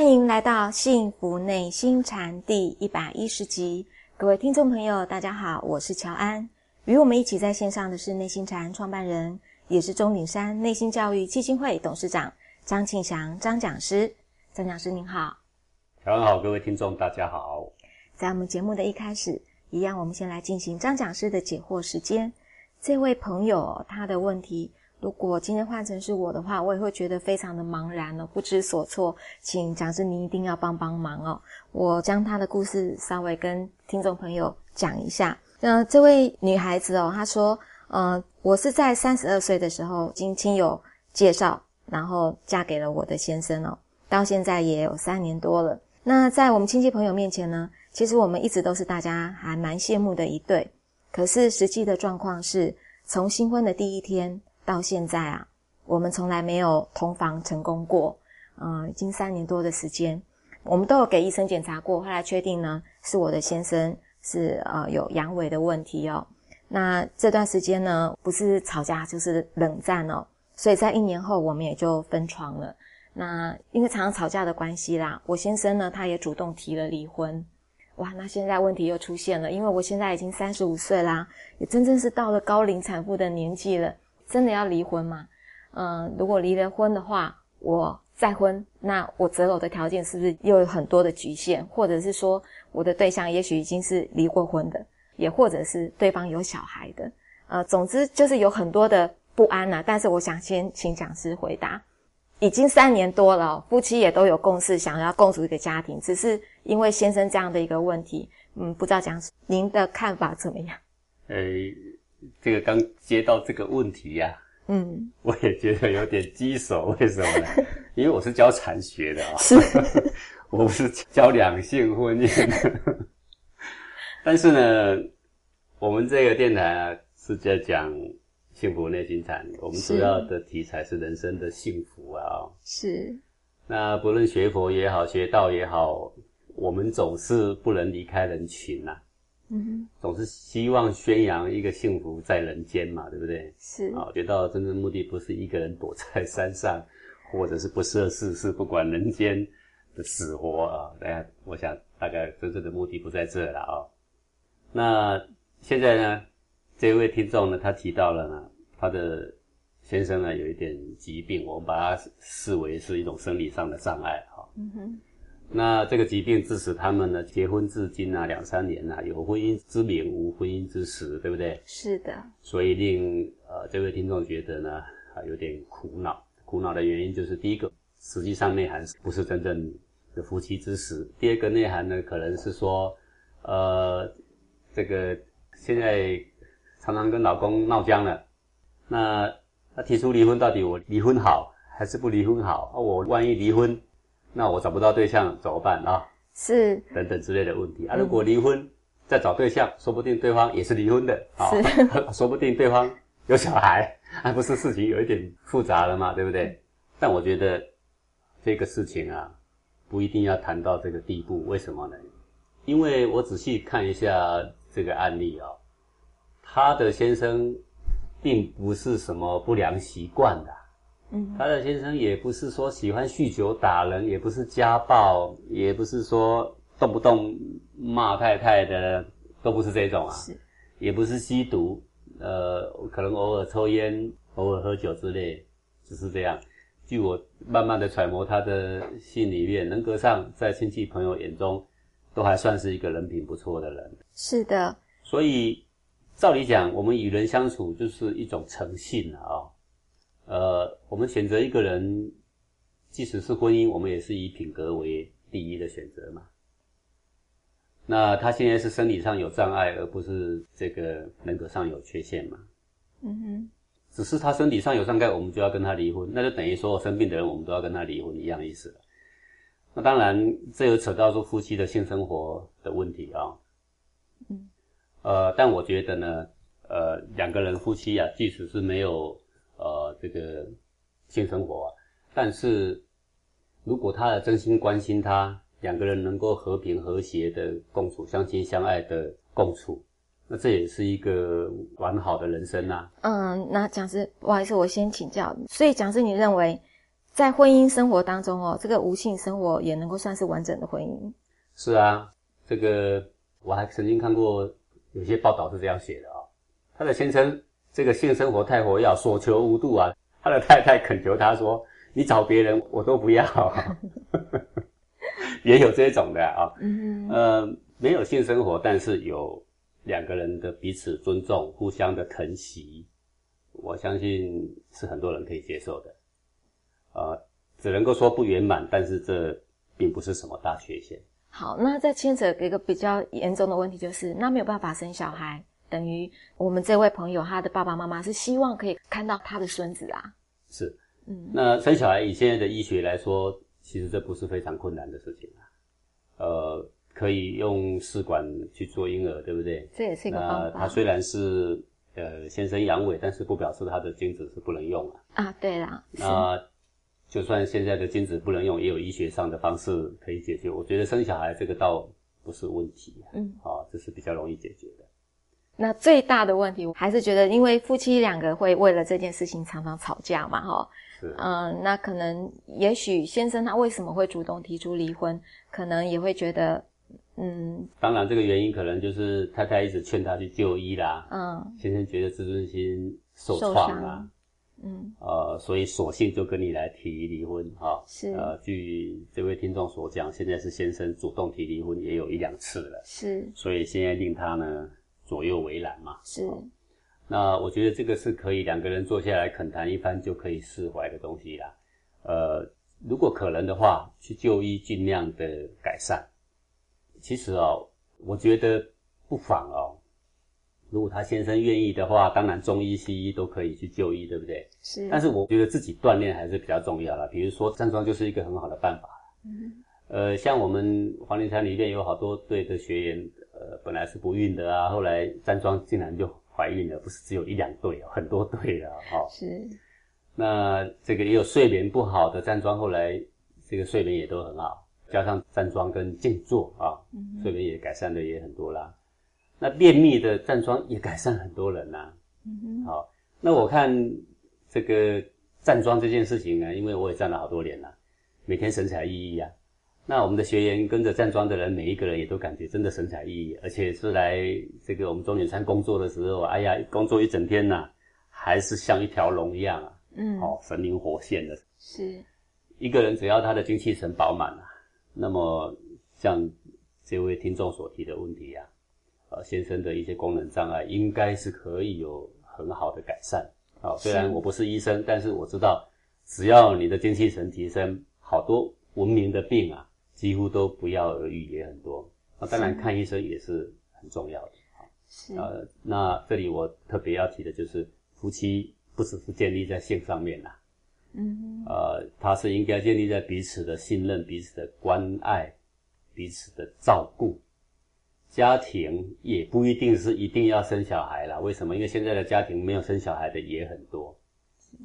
欢迎来到《幸福内心禅》第一百一十集。各位听众朋友，大家好，我是乔安。与我们一起在线上的是内心禅创办人，也是钟岭山内心教育基金会董事长张庆祥张讲师。张讲师您好，乔安好，各位听众大家好。在我们节目的一开始，一样我们先来进行张讲师的解惑时间。这位朋友他的问题，如果今天换成是我的话，我也会觉得非常的茫然哦，不知所措。请讲师您一定要帮帮忙哦。我将他的故事稍微跟听众朋友讲一下。那这位女孩子哦，她说：“呃，我是在三十二岁的时候经亲友介绍，然后嫁给了我的先生哦，到现在也有三年多了。那在我们亲戚朋友面前呢，其实我们一直都是大家还蛮羡慕的一对。可是实际的状况是，从新婚的第一天到现在啊，我们从来没有同房成功过。嗯，已经三年多的时间，我们都有给医生检查过，后来确定呢，是我的先生。”是呃有阳痿的问题哦，那这段时间呢不是吵架就是冷战哦，所以在一年后我们也就分床了。那因为常常吵架的关系啦，我先生呢他也主动提了离婚。哇，那现在问题又出现了，因为我现在已经三十五岁啦，也真正是到了高龄产妇的年纪了，真的要离婚吗？嗯，如果离了婚的话，我再婚，那我择偶的条件是不是又有很多的局限，或者是说？我的对象也许已经是离过婚的，也或者是对方有小孩的，呃，总之就是有很多的不安呐。但是我想先请讲师回答。已经三年多了，夫妻也都有共识，想要共组一个家庭，只是因为先生这样的一个问题，嗯，不知道讲您的看法怎么样？呃，这个刚接到这个问题呀，嗯，我也觉得有点棘手，为什么呢？因为我是教禅学的啊。是。我不是教两性婚姻，但是呢，我们这个电台啊是在讲幸福内心禅，我们主要的题材是人生的幸福啊。是。那不论学佛也好，学道也好，我们总是不能离开人群呐。嗯哼。总是希望宣扬一个幸福在人间嘛，对不对？是。啊，觉得真正目的不是一个人躲在山上，或者是不涉世事，不管人间。的死活啊，大家，我想大概真正的目的不在这了啊。那现在呢，这位听众呢，他提到了呢，他的先生呢有一点疾病，我们把它视为是一种生理上的障碍哈。嗯哼。那这个疾病致使他们呢结婚至今啊两三年了，有婚姻之名无婚姻之实，对不对？是的。所以令呃这位听众觉得呢啊有点苦恼，苦恼的原因就是第一个。实际上内涵不是真正的夫妻之实。第二个内涵呢，可能是说，呃，这个现在常常跟老公闹僵了，那他提出离婚，到底我离婚好还是不离婚好？啊我万一离婚，那我找不到对象怎么办啊？是等等之类的问题啊。如果离婚再找对象，说不定对方也是离婚的啊，说不定对方有小孩，还不是事情有一点复杂了嘛，对不对？但我觉得。这个事情啊，不一定要谈到这个地步，为什么呢？因为我仔细看一下这个案例啊，他的先生并不是什么不良习惯的，嗯，他的先生也不是说喜欢酗酒打人，也不是家暴，也不是说动不动骂太太的，都不是这种啊，是，也不是吸毒，呃，可能偶尔抽烟，偶尔喝酒之类，就是这样。据我慢慢的揣摩他的心里面，人格上在亲戚朋友眼中，都还算是一个人品不错的人。是的，所以照理讲，我们与人相处就是一种诚信啊。呃，我们选择一个人，即使是婚姻，我们也是以品格为第一的选择嘛。那他现在是生理上有障碍，而不是这个人格上有缺陷嘛？嗯哼。只是他身体上有障碍，我们就要跟他离婚，那就等于说生病的人我们都要跟他离婚一样意思了。那当然，这又扯到说夫妻的性生活的问题啊。嗯。呃，但我觉得呢，呃，两个人夫妻啊，即使是没有呃这个性生活，但是如果他的真心关心他，两个人能够和平和谐的共处，相亲相爱的共处，那这也是一个完好的人生呐、嗯，那讲师，不好意思，我先请教。所以讲师，你认为在婚姻生活当中哦，这个无性生活也能够算是完整的婚姻？是啊，这个我还曾经看过有些报道是这样写的啊、他的先生这个性生活太活跃，所求无度啊，他的太太恳求他说：“你找别人我都不要。”也有这种的啊，嗯呃，没有性生活，但是有两个人的彼此尊重、互相的疼惜，我相信是很多人可以接受的。呃，只能够说不圆满，但是这并不是什么大缺陷。好，那再牵扯一个比较严重的问题，就是那没有办法生小孩，等于我们这位朋友他的爸爸妈妈是希望可以看到他的孙子啊。是，嗯那生小孩以现在的医学来说，其实这不是非常困难的事情啊。呃，可以用试管去做婴儿，对不对？这也是一个那方法他虽然是呃先生阳痿，但是不表示他的精子是不能用啊。啊。对啦，是那就算现在的精子不能用，也有医学上的方式可以解决。我觉得生小孩这个倒不是问题，嗯，啊，这是比较容易解决的。那最大的问题，我还是觉得，因为夫妻两个会为了这件事情常常吵架嘛，哈，是，嗯，那可能也许先生他为什么会主动提出离婚，可能也会觉得，嗯。当然这个原因可能就是太太一直劝他去就医啦，嗯。先生觉得自尊心受受创啦伤，嗯，呃，所以索性就跟你来提离婚哈。是。呃，据这位听众所讲，现在是先生主动提离婚，也有一两次了，是。所以现在令他呢左右为难嘛。是，那我觉得这个是可以两个人坐下来恳谈一番就可以释怀的东西啦。呃，如果可能的话，去就医尽量的改善。其实哦，我觉得不妨哦，如果他先生愿意的话，当然中医西医都可以去就医，对不对？是，但是我觉得自己锻炼还是比较重要啦。比如说站桩就是一个很好的办法。嗯呃，像我们黄庭禅里面有好多对的学员，呃，本来是不孕的啊，后来站桩竟然就怀孕了，不是只有一两对哦，很多对了哈、哦。是那这个也有睡眠不好的站桩，后来这个睡眠也都很好，加上站桩跟静坐啊，睡眠也改善的也很多啦。那便秘的站桩也改善很多人呐、嗯哼好，那我看这个站桩这件事情呢，因为我也站了好多年了，每天神采奕奕啊。那我们的学员跟着站桩的人，每一个人也都感觉真的神采奕奕，而且是来这个我们中点山工作的时候，哎呀，工作一整天呐、还是像一条龙一样啊，嗯哦，神灵活现的。是一个人只要他的精气神饱满啊，那么像这位听众所提的问题啊，呃，先生的一些功能障碍应该是可以有很好的改善。啊、虽然我不是医生，但是我知道，只要你的精气神提升，好多文明的病啊，几乎都不药而愈，也很多。那当然看医生也是很重要的。是呃，那这里我特别要提的就是，夫妻不只是建立在性上面啦、嗯呃，它是应该建立在彼此的信任、彼此的关爱、彼此的照顾。家庭也不一定是一定要生小孩啦，为什么？因为现在的家庭没有生小孩的也很多，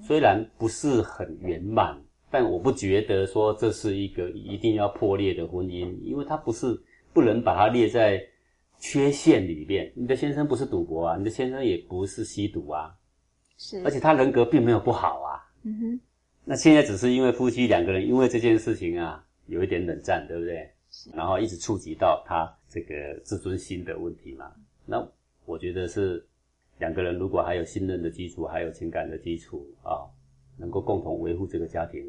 虽然不是很圆满，但我不觉得说这是一个一定要破裂的婚姻，因为它不是不能把它列在缺陷里面。你的先生不是赌博啊，你的先生也不是吸毒啊，是，而且他人格并没有不好啊。嗯哼那现在只是因为夫妻两个人因为这件事情啊，有一点冷战，对不对？然后一直触及到他这个自尊心的问题嘛。那我觉得是两个人如果还有信任的基础，还有情感的基础啊，能够共同维护这个家庭，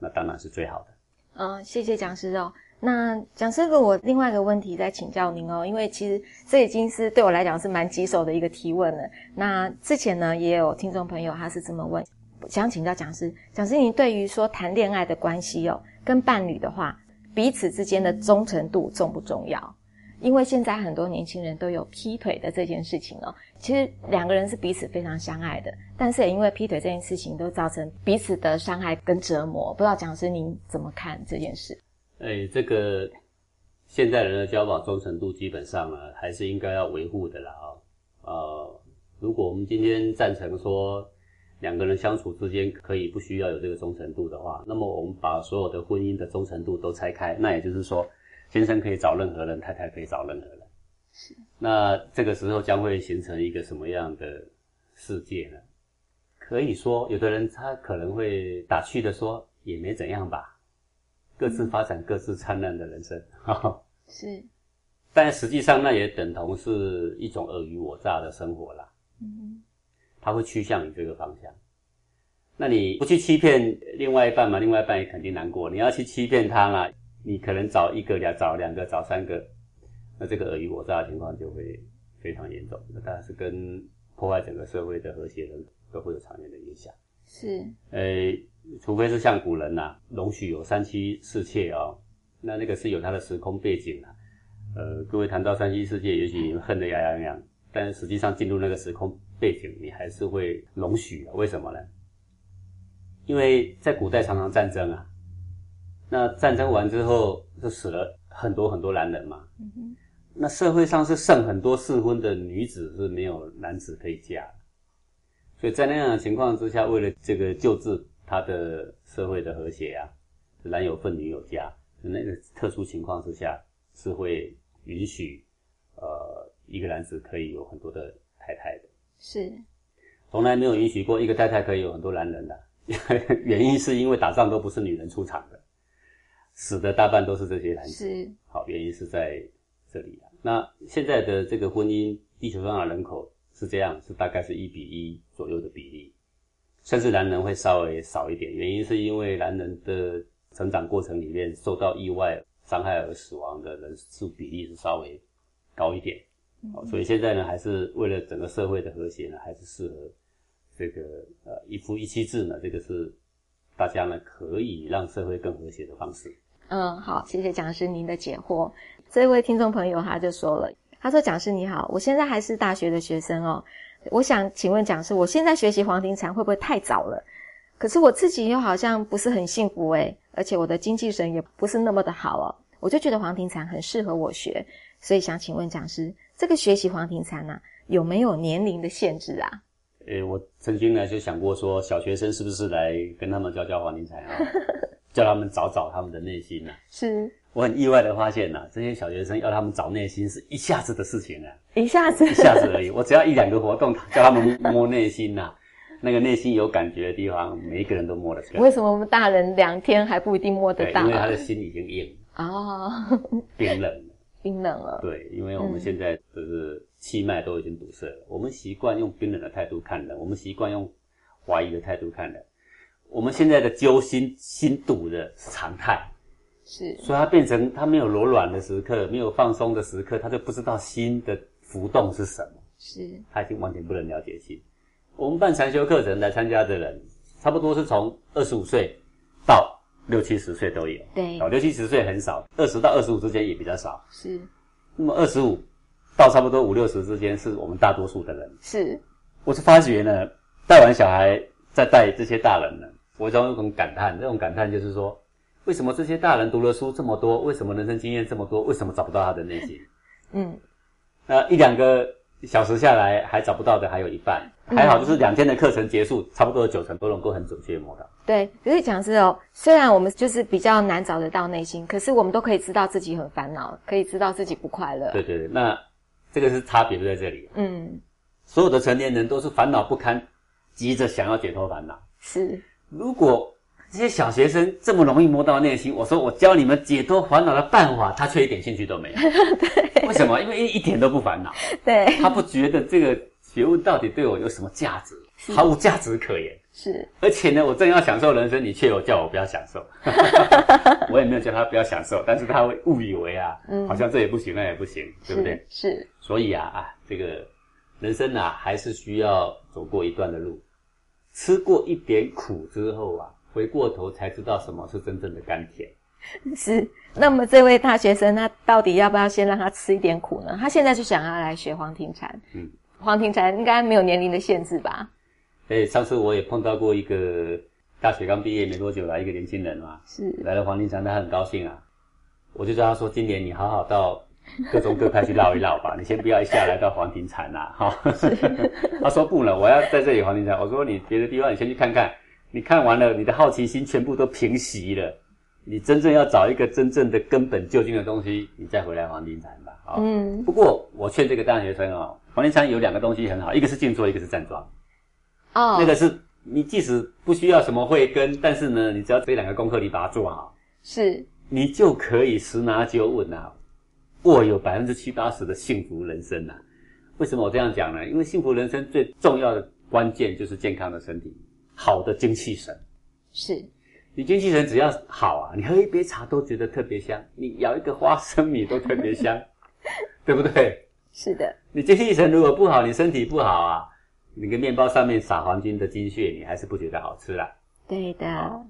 那当然是最好的。嗯，谢谢讲师哦。那讲师，我另外一个问题再请教您哦，因为其实这已经是对我来讲是蛮棘手的一个提问了。那之前呢，也有听众朋友他是这么问，想请教讲师，讲师您对于说谈恋爱的关系哦，跟伴侣的话，彼此之间的忠诚度重不重要？因为现在很多年轻人都有劈腿的这件事情哦，其实两个人是彼此非常相爱的，但是也因为劈腿这件事情，都造成彼此的伤害跟折磨。不知道讲师您怎么看这件事？哎，这个现在人的交往忠诚度基本上呢，还是应该要维护的啦啊、呃，如果我们今天赞成说两个人相处之间可以不需要有这个忠诚度的话，那么我们把所有的婚姻的忠诚度都拆开，那也就是说，先生可以找任何人，太太可以找任何人。那这个时候将会形成一个什么样的世界呢？可以说，有的人他可能会打趣的说，也没怎样吧，各自发展各自灿烂的人生。是，但实际上那也等同是一种尔虞我诈的生活啦。嗯他会趋向于这个方向。那你不去欺骗另外一半嘛？另外一半也肯定难过。你要去欺骗他啦，你可能找一个、两找两个、找三个，那这个尔虞我诈的情况就会非常严重。那当然是跟破坏整个社会的和谐的都会有长远的影响。是，呃，除非是像古人呐、容许有三妻四妾哦，那那个是有它的时空背景啊。呃，各位谈到三妻四妾，也许你们恨得牙痒痒，但是实际上进入那个时空背景，你还是会容许的。为什么呢？因为在古代常常战争啊，那战争完之后就死了很多很多男人嘛。嗯哼，那社会上是剩很多适婚的女子是没有男子可以嫁的，所以在那样的情况之下，为了这个救治他的社会的和谐啊，男有分女有家，那个特殊情况之下是会允许呃一个男子可以有很多的太太的，是，从来没有允许过一个太太可以有很多男人的，原因是因为打仗都不是女人出场的，死的大半都是这些男子。是，好，原因是在这里啊。那现在的这个婚姻，地球上的人口是这样，是大概是一比一左右的比例，甚至男人会稍微少一点。原因是因为男人的成长过程里面受到意外伤害而死亡的人数比例是稍微高一点。好，所以现在呢，还是为了整个社会的和谐呢，还是适合这个呃一夫一妻制呢，这个是大家呢可以让社会更和谐的方式。嗯，好，谢谢讲师您的解惑。这位听众朋友他就说了，他说：“讲师你好，我现在还是大学的学生哦，我想请问讲师，我现在学习黄庭禅会不会太早了？可是我自己又好像不是很幸福诶，而且我的精气神也不是那么的好哦，我就觉得黄庭禅很适合我学，所以想请问讲师，这个学习黄庭禅呐、有没有年龄的限制啊？诶，我曾经呢就想过说，小学生是不是来跟他们教教黄庭禅啊，叫他们找找他们的内心呐、是我很意外的发现呐、这些小学生要他们找内心是一下子的事情啊，一下子一下子而已。我只要一两个活动，叫他们摸 内心呐、那个内心有感觉的地方，每一个人都摸得出来。为什么我们大人两天还不一定摸得，到啊因为他的？心已经硬哦，冰冷了。冰冷了。对，因为我们嗯现在就是气脉都已经堵塞了，我们习惯用冰冷的态度看人，我们习惯用怀疑的态度看人。我们现在的揪心、心堵的是常态，是。所以它变成它没有柔软的时刻，没有放松的时刻，他就不知道心的浮动是什么，是，他已经完全不能了解心。我们办禅修课程来参加的人，差不多是从二十五岁到六七十岁都有，对。哦，六七十岁很少，二十到二十五之间也比较少。是。那么二十五到差不多五六十之间是我们大多数的人。是，我是发觉呢，带完小孩再带这些大人呢，我总有一种感叹，这种感叹就是说，为什么这些大人读了书这么多，为什么人生经验这么多，为什么找不到他的内心？嗯，那一两个小时下来还找不到的还有一半，还好就是两天的课程结束，差不多九成都能够很准确摸到。对。可是讲是哦，虽然我们就是比较难找得到内心，可是我们都可以知道自己很烦恼，可以知道自己不快乐。对对对，那这个是差别就在这里。嗯，所有的成年人都是烦恼不堪，急着想要解脱烦恼。是如果这些小学生这么容易摸到内心，我说我教你们解脱烦恼的办法，他却一点兴趣都没有。为什么？因为一一点都不烦恼，对，他不觉得这个学问到底对我有什么价值，毫无价值可言。是而且呢，我正要享受人生，你却有叫我不要享受。我也没有叫他不要享受，但是他会误以为啊，嗯好像这也不行，那也不行，对不对？是是，所以啊啊，这个人生啊，还是需要走过一段的路，吃过一点苦之后啊，回过头才知道什么是真正的甘甜。是。那么这位大学生，他到底要不要先让他吃一点苦呢？他现在就想要来学黄庭禅。嗯，黄庭禅应该没有年龄的限制吧？哎，上次我也碰到过一个大学刚毕业没多久来一个年轻人嘛，是来了黄庭禅，他很高兴啊，我就叫他说，今年你好好到 各宗各派去绕一绕吧，你先不要一下来到黄庭禅呐、哈、他说不了，我要在这里黄庭禅。我说你别的地方你先去看看，你看完了，你的好奇心全部都平息了，你真正要找一个真正的根本究竟的东西，你再回来黄庭禅吧。啊、嗯，不过我劝这个大学生哦，黄庭禅有两个东西很好，一个是静坐，一个是站桩。哦，那个是你即使不需要什么慧根，但是呢，你只要这两个功课你把它做好，是你就可以十拿九稳啊，握有百分之七八十的幸福人生啊。为什么我这样讲呢？因为幸福人生最重要的关键就是健康的身体，好的精气神。是，你精气神只要好啊，你喝一杯茶都觉得特别香，你咬一个花生米都特别香，对不对？是的，你精气神如果不好，你身体不好啊，你个面包上面撒黄金的精血，你还是不觉得好吃啦。对的，好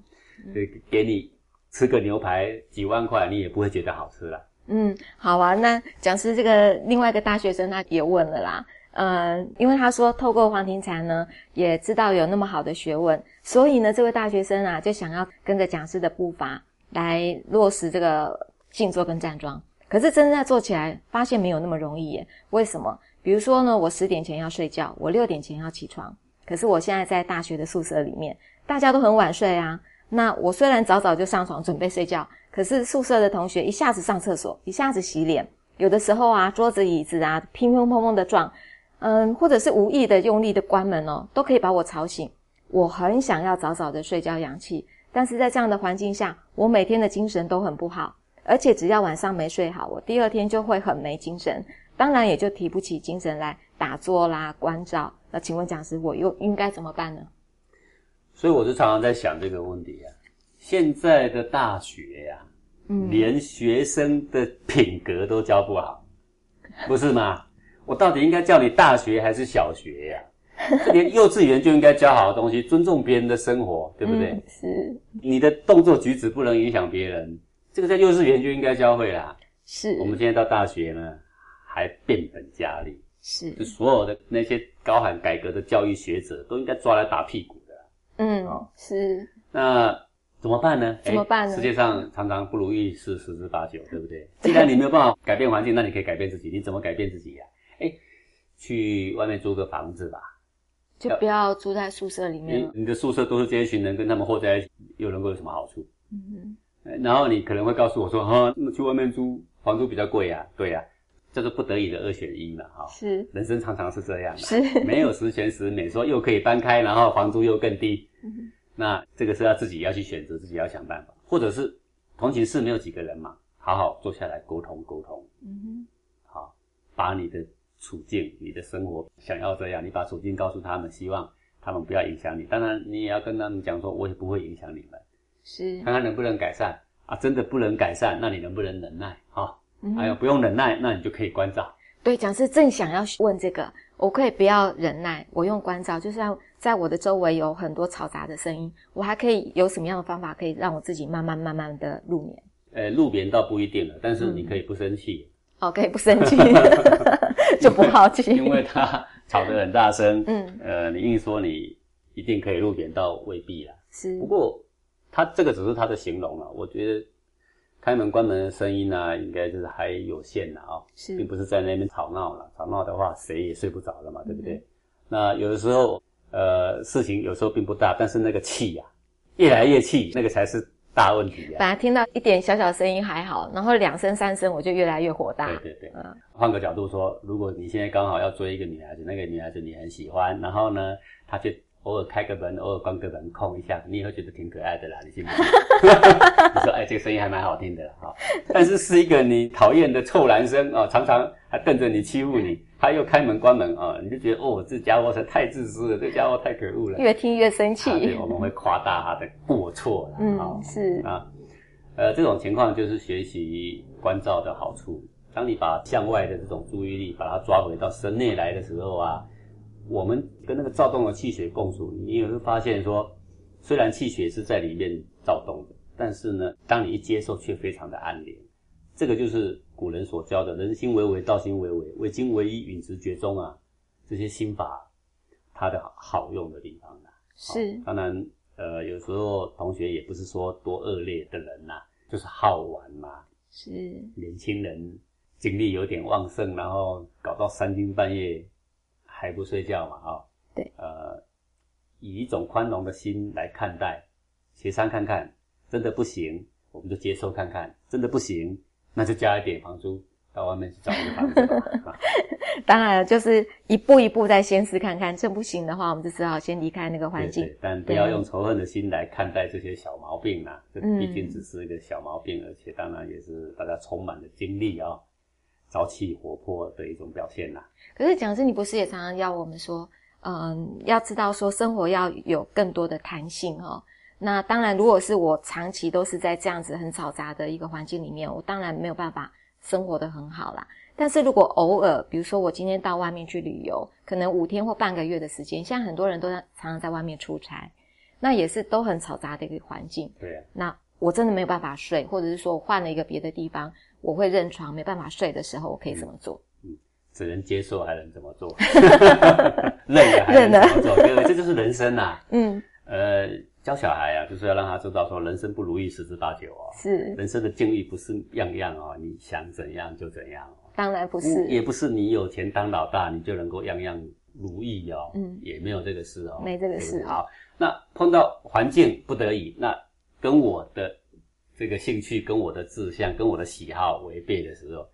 对，给你吃个牛排几万块，你也不会觉得好吃啦。嗯，好啊。那讲师这个另外一个大学生他也问了啦，呃，因为他说透过黄庭禅呢，也知道有那么好的学问，所以呢，这位大学生啊就想要跟着讲师的步伐来落实这个静坐跟站桩。可是真正在做起来，发现没有那么容易耶。为什么？比如说呢，我十点前要睡觉，我六点前要起床，可是我现在在大学的宿舍里面，大家都很晚睡啊。那我虽然早早就上床准备睡觉，可是宿舍的同学一下子上厕所，一下子洗脸，有的时候啊，桌子椅子啊乒乒乓乓的撞，嗯，或者是无意的用力的关门哦，都可以把我吵醒。我很想要早早的睡觉养气，但是在这样的环境下，我每天的精神都很不好，而且只要晚上没睡好，我第二天就会很没精神，当然也就提不起精神来打坐啦、关照。那请问讲师，我又应该怎么办呢？所以我就常常在想这个问题啊。现在的大学呀、嗯连学生的品格都教不好，不是吗？我到底应该叫你大学还是小学呀、这连幼稚园就应该教好的东西，尊重别人的生活，对不对？嗯是你的动作举止不能影响别人，这个在幼稚园就应该教会啦。是，我们现在到大学呢，还变本加厉，是就所有的那些高喊改革的教育学者都应该抓来打屁股的。嗯哦是那怎么办呢？怎么办呢诶世界上常常不如意事十之八九，对不对？既然你没有办法改变环境，那你可以改变自己。你怎么改变自己呀、哎，去外面租个房子吧。就不要住在宿舍里面了。你你的宿舍都是这一群人，跟他们混在一起，又能够有什么好处？嗯哼然后你可能会告诉我说：“哈，那去外面租房租比较贵呀、对呀、叫做不得已的二选一嘛，哈、是人生常常是这样的，是没有十全十美，说又可以搬开，然后房租又更低，嗯那这个是要自己要去选择，自己要想办法，或者是同寝室没有几个人嘛，好好坐下来沟通沟通，嗯哼好，把你的处境、你的生活想要这样，你把处境告诉他们，希望他们不要影响你。当然，你也要跟他们讲说，我也不会影响你们，是看看能不能改善啊。真的不能改善，那你能不能忍耐？哈、嗯还有不用忍耐，那你就可以关照。对，讲师正想要问这个，我可以不要忍耐，我用关照，就是要在我的周围有很多嘈杂的声音，我还可以有什么样的方法可以让我自己慢慢慢慢的入眠？呃，入眠倒不一定了，但是嗯你可以不生气，哦，可以不生气，就不好奇，因为他吵得很大声，嗯呃，你硬说你一定可以入眠，倒，未必啦。是不过他这个只是他的形容啊，我觉得开门关门的声音呢、应该就是还有限的啊、是并不是在那边吵闹了。吵闹的话，谁也睡不着了嘛，对不嗯对？那有的时候，呃，事情有时候并不大，但是那个气呀、越来越气，那个才是大问题呀、本来听到一点小小声音还好，然后两声三声我就越来越火大。对对对，嗯换个角度说，如果你现在刚好要追一个女孩子，那个女孩子你很喜欢，然后呢，她就偶尔开个门，偶尔关个门，空一下，你也会觉得挺可爱的啦，你信不信？你说，哎，这个声音还蛮好听的啦，哈、但是是一个你讨厌的臭男生啊、常常还瞪着你欺负你，他又开门关门啊、你就觉得哦，这家伙是太自私了，这家伙太可恶了。越听越生气。啊对，我们会夸大他的过错了，嗯啊是啊，呃，这种情况就是学习关照的好处。当你把向外的这种注意力把它抓回到身内来的时候啊，我们跟那个躁动的气血共处，你也会发现说，虽然气血是在里面躁动的，但是呢，当你一接受，却非常的安宁。这个就是古人所教的“人心为为，道心为为，为精为一，允直觉中”啊，这些心法它的好用的地方啊。是当然，呃，有时候同学也不是说多恶劣的人呐、就是好玩嘛。是年轻人精力有点旺盛，然后搞到三更半夜还不睡觉嘛，啊、对，呃，以一种宽容的心来看待，协商看看，真的不行，我们就接受看看，真的不行，那就加一点房租，到外面去找一个房子吧。当然了，就是一步一步再先试看看，这不行的话，我们就只好先离开那个环境对对。但不要用仇恨的心来看待这些小毛病啦，这嗯毕竟只是一个小毛病，而且当然也是大家充满了精力啊、朝气活泼的一种表现啦。可是讲师，你不是也常常要我们说，嗯，要知道说生活要有更多的弹性哦。那当然，如果是我长期都是在这样子很嘈杂的一个环境里面，我当然没有办法生活的很好啦。但是如果偶尔，比如说我今天到外面去旅游，可能五天或半个月的时间，像很多人都在常常在外面出差，那也是都很嘈杂的一个环境。对啊，那我真的没有办法睡，或者是说我换了一个别的地方，我会认床没办法睡的时候，我可以怎么做？只能接受还能怎么做？累了还能怎么做？各位，这就是人生呐、嗯，呃，教小孩啊，就是要让他知道说，人生不如意十之八九哦。是，人生的境遇不是样样哦，你想怎样就怎样哦。当然不不是，也不是你有钱当老大，你就能够样样如意哦。嗯也没有这个事哦，没这个事好，那碰到环境不得已，那跟我的这个兴趣、跟我的志向、跟我的喜好违背的时候，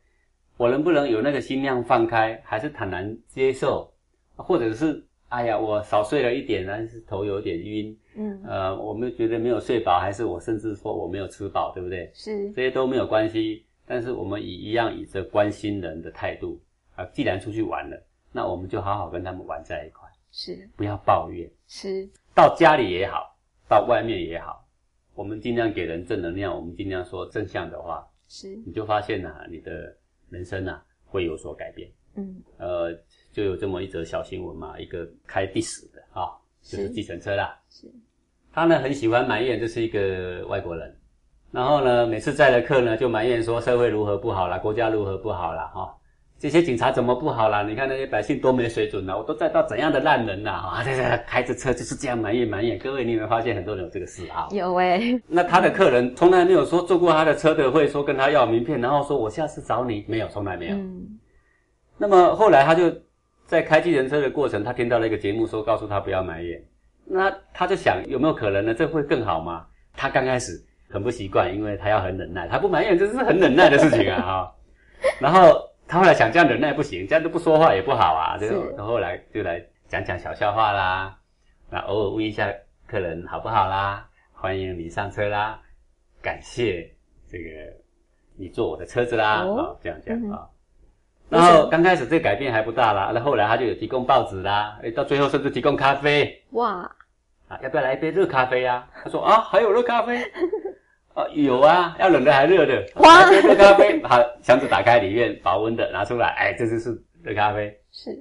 我能不能有那个心量放开，还是坦然接受，或者是哎呀，我少睡了一点，但是头有点晕，嗯，呃，我们觉得没有睡饱，还是我甚至说我没有吃饱，对不对？是，这些都没有关系，但是我们以一样以着关心人的态度啊，既然出去玩了，那我们就好好跟他们玩在一块，是，不要抱怨。是，到家里也好，到外面也好，我们尽量给人正能量，我们尽量说正向的话，是，你就发现呐、你的人生呐、会有所改变。嗯，呃，就有这么一则小新闻嘛，一个开的士的啊、就是是计程车啦。是，他呢很喜欢埋怨这是一个外国人，然后呢每次载了客呢就埋怨说社会如何不好啦，国家如何不好啦，哈、这些警察怎么不好啦？你看那些百姓多没水准啦，我都载到怎样的烂人啦，啊，这这开着车就是这样埋怨埋怨。各位，你有没有发现很多人有这个嗜好？有诶、那他的客人从来没有说坐过他的车的会说跟他要名片，然后说我下次找你，没有，从来没有。嗯，那么后来他就在开计程车的过程，他听到了一个节目说告诉他不要埋怨，那他就想有没有可能呢？这会更好吗？他刚开始很不习惯，因为他要很忍耐，他不埋怨这是很忍耐的事情啊 哈、然后他后来想这样忍耐不行，这样都不说话也不好啊，就是后来就来讲讲小笑话啦，那偶尔问一下客人好不好啦，欢迎你上车啦，感谢这个你坐我的车子啦，啊、哦这样讲嗯。啊。然后刚开始这改变还不大啦，那后来他就有提供报纸啦，诶到最后甚至提供咖啡。哇，啊，要不要来一杯热咖啡啊？他说啊，还有热咖啡 啊，有啊，要冷的还热的，哇热咖啡，好，箱子打开，里面保温的拿出来，哎，这就是热咖啡。是，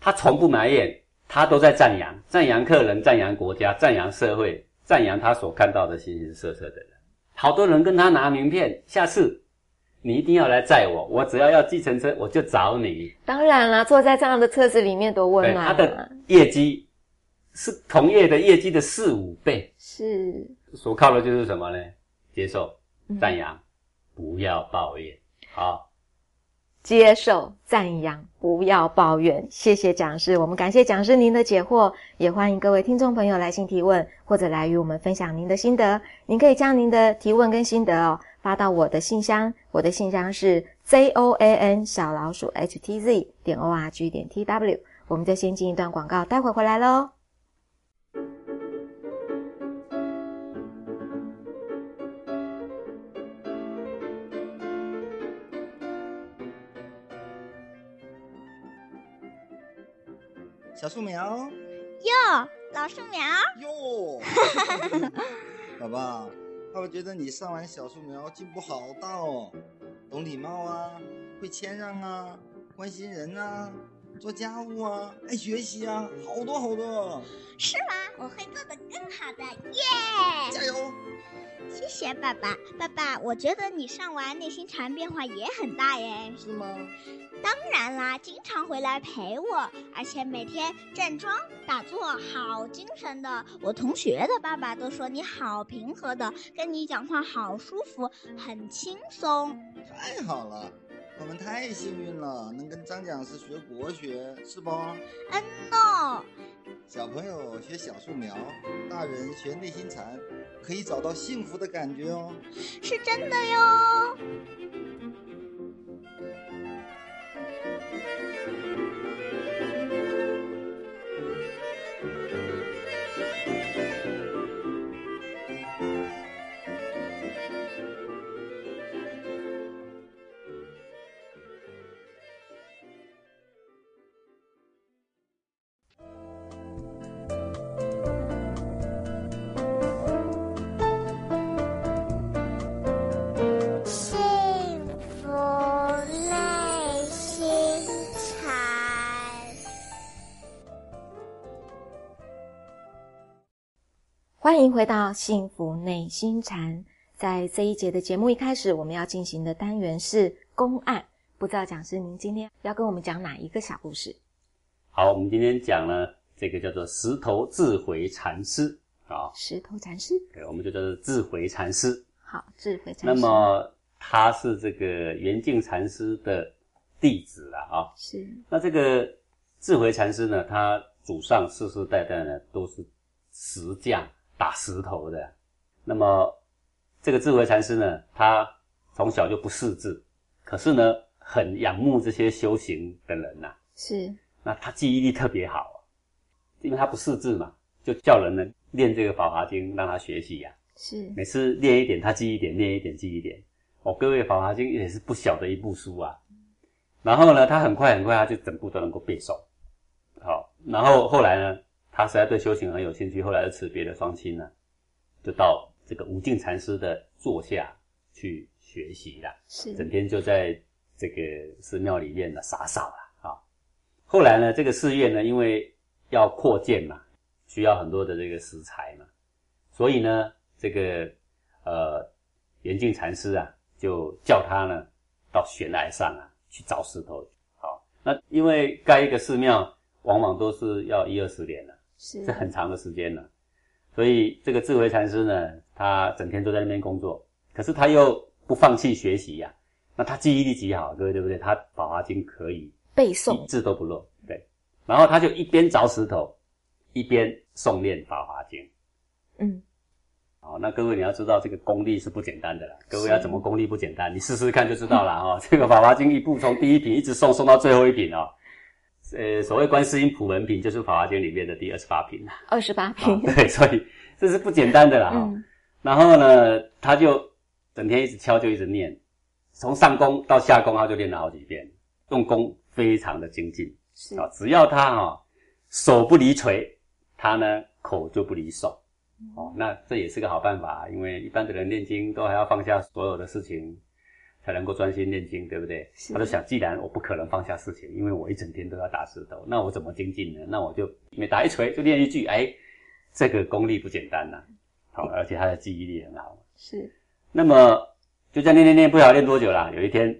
他从不埋怨，他都在赞扬，赞扬客人，赞扬国家，赞扬社会，赞扬他所看到的形形色色的人。好多人跟他拿名片，下次你一定要来载我，我只要要计程车，我就找你。当然啦，坐在这样的车子里面多温对，暖、他啊，的业绩是同业的业绩的四五倍，是，所靠的就是什么呢？接受、嗯赞扬，不要抱怨。好，接受赞扬，不要抱怨。谢谢讲师，我们感谢讲师您的解惑，也欢迎各位听众朋友来信提问，或者来与我们分享您的心得。您可以将您的提问跟心得哦发到我的信箱，我的信箱是 z o a n 小老鼠 h t z 点 o r g 点 t w。我们就先进一段广告，待会回来喽。小树苗哟，老树苗，哟，宝宝，爸爸觉得你上完小树苗进步好大哦，懂礼貌啊，会谦让啊，关心人啊，做家务啊，爱学习啊，好多好多，是吗？我会做的更好的，耶！加油！谢谢爸爸，爸爸，我觉得你上完内心禅变化也很大耶。是吗？当然啦，经常回来陪我，而且每天站桩打坐，好精神的。我同学的爸爸都说你好平和的，跟你讲话好舒服，很轻松。太好了，我们太幸运了，能跟张讲师学国学，是不？嗯喏，小朋友学小树苗，大人学内心禅，可以找到幸福的感觉哦。是真的哟。欢迎回到幸福内心禅。在这一节的节目一开始，我们要进行的单元是公案。不知道讲师您今天要跟我们讲哪一个小故事？好，我们今天讲呢，这个叫做石头智回禅师啊，石头禅师。对，我们就叫做智回禅师。好，智回禅师。那么他是这个圆净禅师的弟子了啊。是那这个智回禅师呢，他祖上世世代代呢都是石匠打石头的。那么这个智慧禅师呢，他从小就不识字，可是呢，很仰慕这些修行的人呐、是那他记忆力特别好，因为他不识字嘛，就叫人呢练这个《法华经》，让他学习呀、是每次练一点，他记一点；练一点，记一点。哦，各位，《法华经》也是不小的一部书啊。然后呢，他很快很快，他就整部都能够背诵。好，然后后来呢，他实在对修行很有兴趣，后来就辞别了双亲呢，就到这个无尽禅师的座下去学习了。是。整天就在这个寺庙里面呢洒扫了啊。后来呢，这个寺院呢，因为要扩建嘛，需要很多的这个石材嘛，所以呢，这个呃圆净禅师啊，就叫他呢到悬崖上啊去找石头。好，那因为盖一个寺庙，往往都是要一二十年了。是是很长的时间了。所以这个智慧禅师呢，他整天都在那边工作，可是他又不放弃学习呀、那他记忆力极好，各位对不对？他《法华经》可以背诵一字都不漏，对。然后他就一边凿石头，一边诵念《法华经》。嗯，好，那各位你要知道这个功力是不简单的啦。各位要怎么功力不简单？你试试看就知道了哦。这个《法华经》一部从第一品一直诵诵到最后一品哦。呃，所谓观世音普门品，就是《法华经》里面的第二十八品啦。二十八啊品，对，所以这是不简单的啦哈。嗯然后呢，他就整天一直敲，就一直念，从上弓到下弓，他就练了好几遍，用功非常的精进是啊。只要他哈、手不离锤，他呢口就不离手哦。那这也是个好办法，因为一般的人念经都还要放下所有的事情，才能够专心念经，对不对？他就想，既然我不可能放下事情，因为我一整天都要打石头，那我怎么精进呢？那我就每打一锤就练一句，哎，这个功力不简单呐、好，而且他的记忆力很好。是那么就这样练练练，不晓得练多久啦。有一天，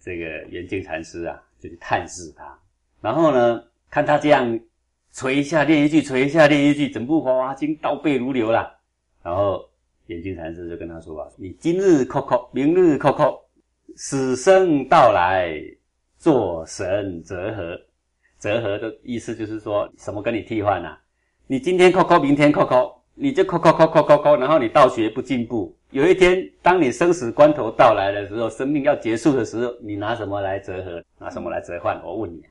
这个圆净禅师啊，就去探视他，然后呢，看他这样捶一下练一句，捶一下练一句，整部《华华经》倒背如流啦。然后圆净禅师就跟他说啊：“你今日叩叩，明日叩叩，死生到来，作神折合。折合的意思就是说什么跟你替换啊？你今天叩叩，明天叩叩，你就叩叩叩叩叩叩，然后你道学不进步。有一天，当你生死关头到来的时候，生命要结束的时候，你拿什么来折合？拿什么来折换？我问你，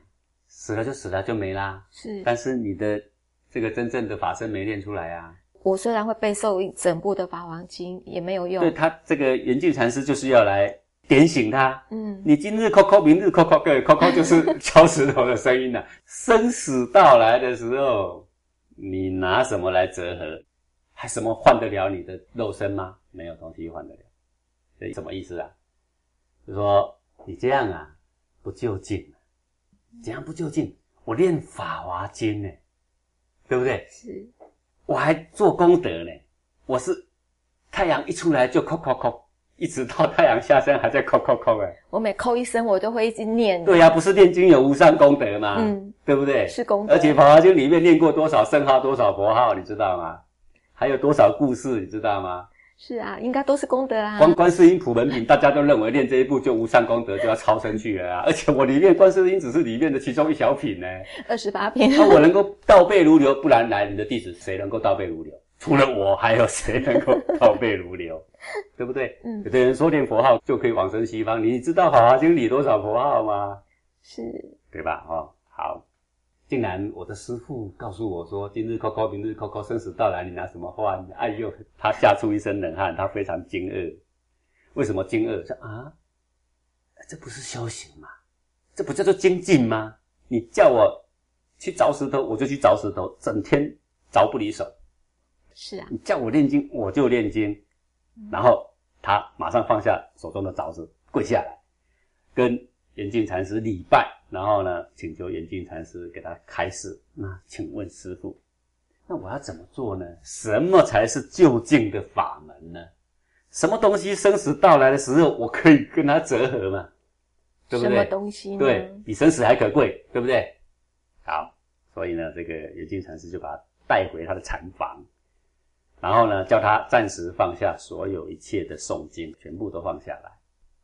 死了就死了，就没啦。是。但是你的这个真正的法身没练出来啊。我虽然会背诵一整部的《法华经》，也没有用。对他这个圆净禅师就是要来点醒他。嗯，你今日叩叩，明日叩叩，对，叩叩就是敲石头的声音呐、生死到来的时候，你拿什么来折合？还什么换得了你的肉身吗？没有东西换得了。这什么意思啊？就说你这样啊，不就近，怎样不就近？我练法华经呢，对不对？是我还做功德呢。我是太阳一出来就叩叩叩，一直到太阳下山还在叩叩叩哎。我每扣一声，我都会一直念。对呀、不是念经有无上功德吗？嗯，对不对？是功德。而且《法华经》里面念过多少圣号、多少佛号，你知道吗？还有多少故事，你知道吗？是啊，应该都是功德啊。光观世音普门品，大家都认为练这一步就无上功德，就要超生去了啊！而且我里面观世音只是里面的其中一小品呢。二十八品。那我能够倒背如流，不然来你的弟子谁能够倒背如流？除了我，还有谁能够倒背如流？对不对？嗯有的人说念佛号就可以往生西方，你知道《法华经》里多少佛号吗？是，对吧？哦，好。竟然我的师父告诉我说：“今日扣扣，明日扣扣，生死到来，你拿什么换？”哎呦，他吓出一身冷汗，他非常惊愕。为什么惊愕？说啊，这不是修行吗？这不叫做精进吗？你叫我去凿石头，我就去凿石头，整天凿不离手。是啊，你叫我念经，我就念经。然后他马上放下手中的凿子，跪下来，跟严净禅师礼拜，然后呢，请求严净禅师给他开示。那请问师傅，那我要怎么做呢？什么才是究竟的法门呢？什么东西生死到来的时候，我可以跟他折合嘛？对不对？什么东西呢？对比生死还可贵，对不对？好，所以呢，这个严净禅师就把他带回他的禅房，然后呢，叫他暂时放下所有一切的诵经，全部都放下来，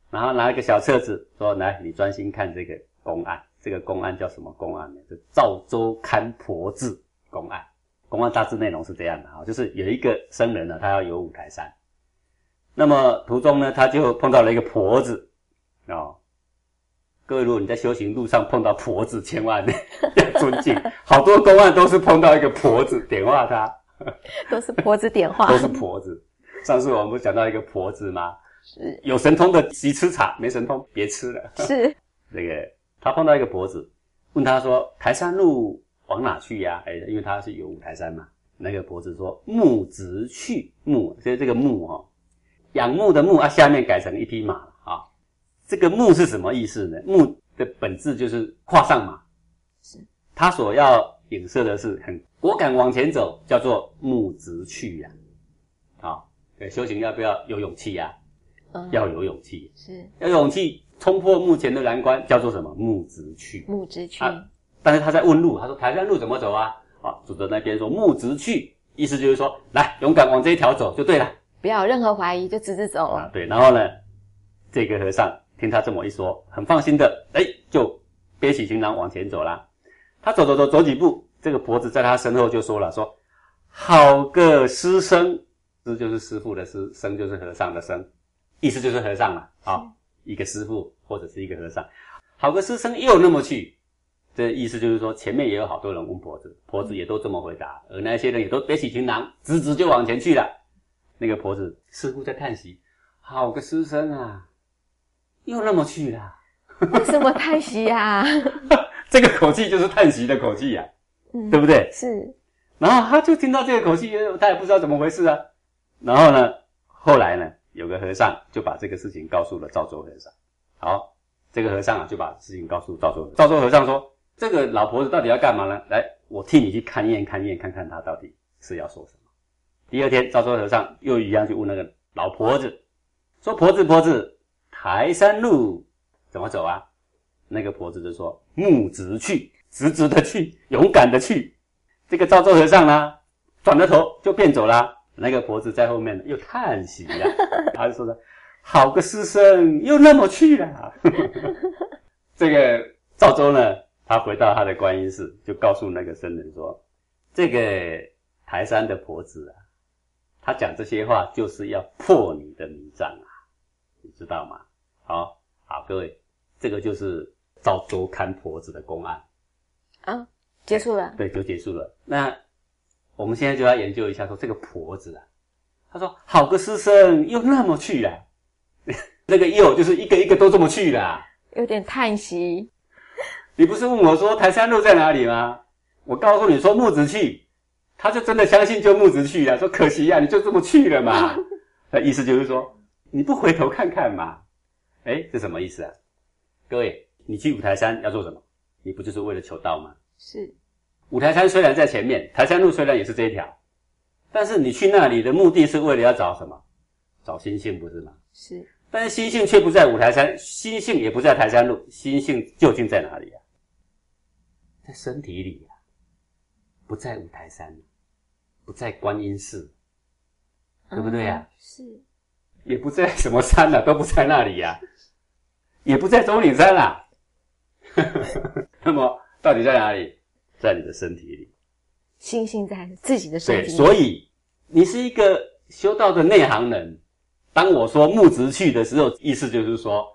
然后拿一个小册子说：“来，你专心看这个公案。这个公案叫什么公案呢？就赵州看婆字公案。公案大致内容是这样的哈，就是有一个僧人呢，他要游五台山，那么途中呢，他就碰到了一个婆子哦。各位，如果你在修行路上碰到婆子，千万 要尊敬。好多公案都是碰到一个婆子点化他，都是婆子点化，都是婆子。上次我们不是讲到一个婆子吗？是有神通的即吃茶，没神通别吃了。是，这个他碰到一个婆子，问他说：“台山路往哪去呀？”哎，因为他是有五台山嘛。那个婆子说：“木直去木，所以这个木哈、哦，仰慕的慕啊，下面改成一匹马了啊。这个木是什么意思呢？木的本质就是跨上马，是他所要影射的是很果敢往前走，叫做木直去呀、啊。对，修行要不要有勇气呀、嗯，要有勇气。是要有勇气冲破目前的难关，叫做什么？木直去。木直去，啊但是他在问路，他说台山路怎么走啊？啊，主的那边说木直去，意思就是说，来勇敢往这一条走就对了不要有任何怀疑，就直直走。啊。对，然后呢，这个和尚听他这么一说，很放心的，哎，就背起行囊往前走啦。他走走走走几步，这个婆子在他身后就说了，说好个师生，师就是师傅的师，生就是和尚的生，意思就是和尚嘛，啊、一个师傅或者是一个和尚，好个师生又那么去，这意思就是说前面也有好多人问婆子，婆子也都这么回答，而那些人也都背起行囊，直直就往前去了。那个婆子似乎在叹息，好个师生啊，又那么去了。为什么叹息呀？这个口气就是叹息的口气呀、嗯对不对？是然后他就听到这个口气，他也不知道怎么回事啊。然后呢，后来呢，有个和尚就把这个事情告诉了赵州和尚。好，这个和尚啊就把事情告诉赵州。赵州和尚说：“这个老婆子到底要干嘛呢？来，我替你去勘验勘验，看看她到底是要说什么。”第二天，赵州和尚又一样去问那个老婆子，说：“婆子婆子，台山路怎么走啊？”那个婆子就说：“木直去，直直的去，勇敢的去。”这个赵州和尚呢，转了头就便走了。那个婆子在后面又叹息了，他就说的：“好个师生，又那么去了。”这个赵州呢，他回到他的观音寺，就告诉那个僧人说：“这个台山的婆子啊，他讲这些话就是要破你的迷障啊，你知道吗？”好，好，各位，这个就是赵州看婆子的公案。啊，结束了。对，就结束了。那我们现在就要研究一下，说这个婆子啊，他说好个师生又那么去了，那个又就是一个一个都这么去了。有点叹息，你不是问我说台山路在哪里吗？我告诉你说木子去，他就真的相信就木子去了。说可惜呀、你就这么去了嘛。那意思就是说你不回头看看嘛？哎，这什么意思啊？各位，你去五台山要做什么？你不就是为了求道吗？是五台山虽然在前面，台山路虽然也是这一条，但是你去那里的目的是为了要找什么？找心性，不是吗？是，但是心性却不在五台山，心性也不在台山路，心性究竟在哪里啊？在身体里啊，不在五台山，不在观音寺，对不对呀、嗯是也不在什么山啊，都不在那里呀、也不在中岭山啦、那么到底在哪里？在你的身体里。心性在自己的身，体里，所以你是一个修道的内行人。当我说木直去的时候，意思就是说，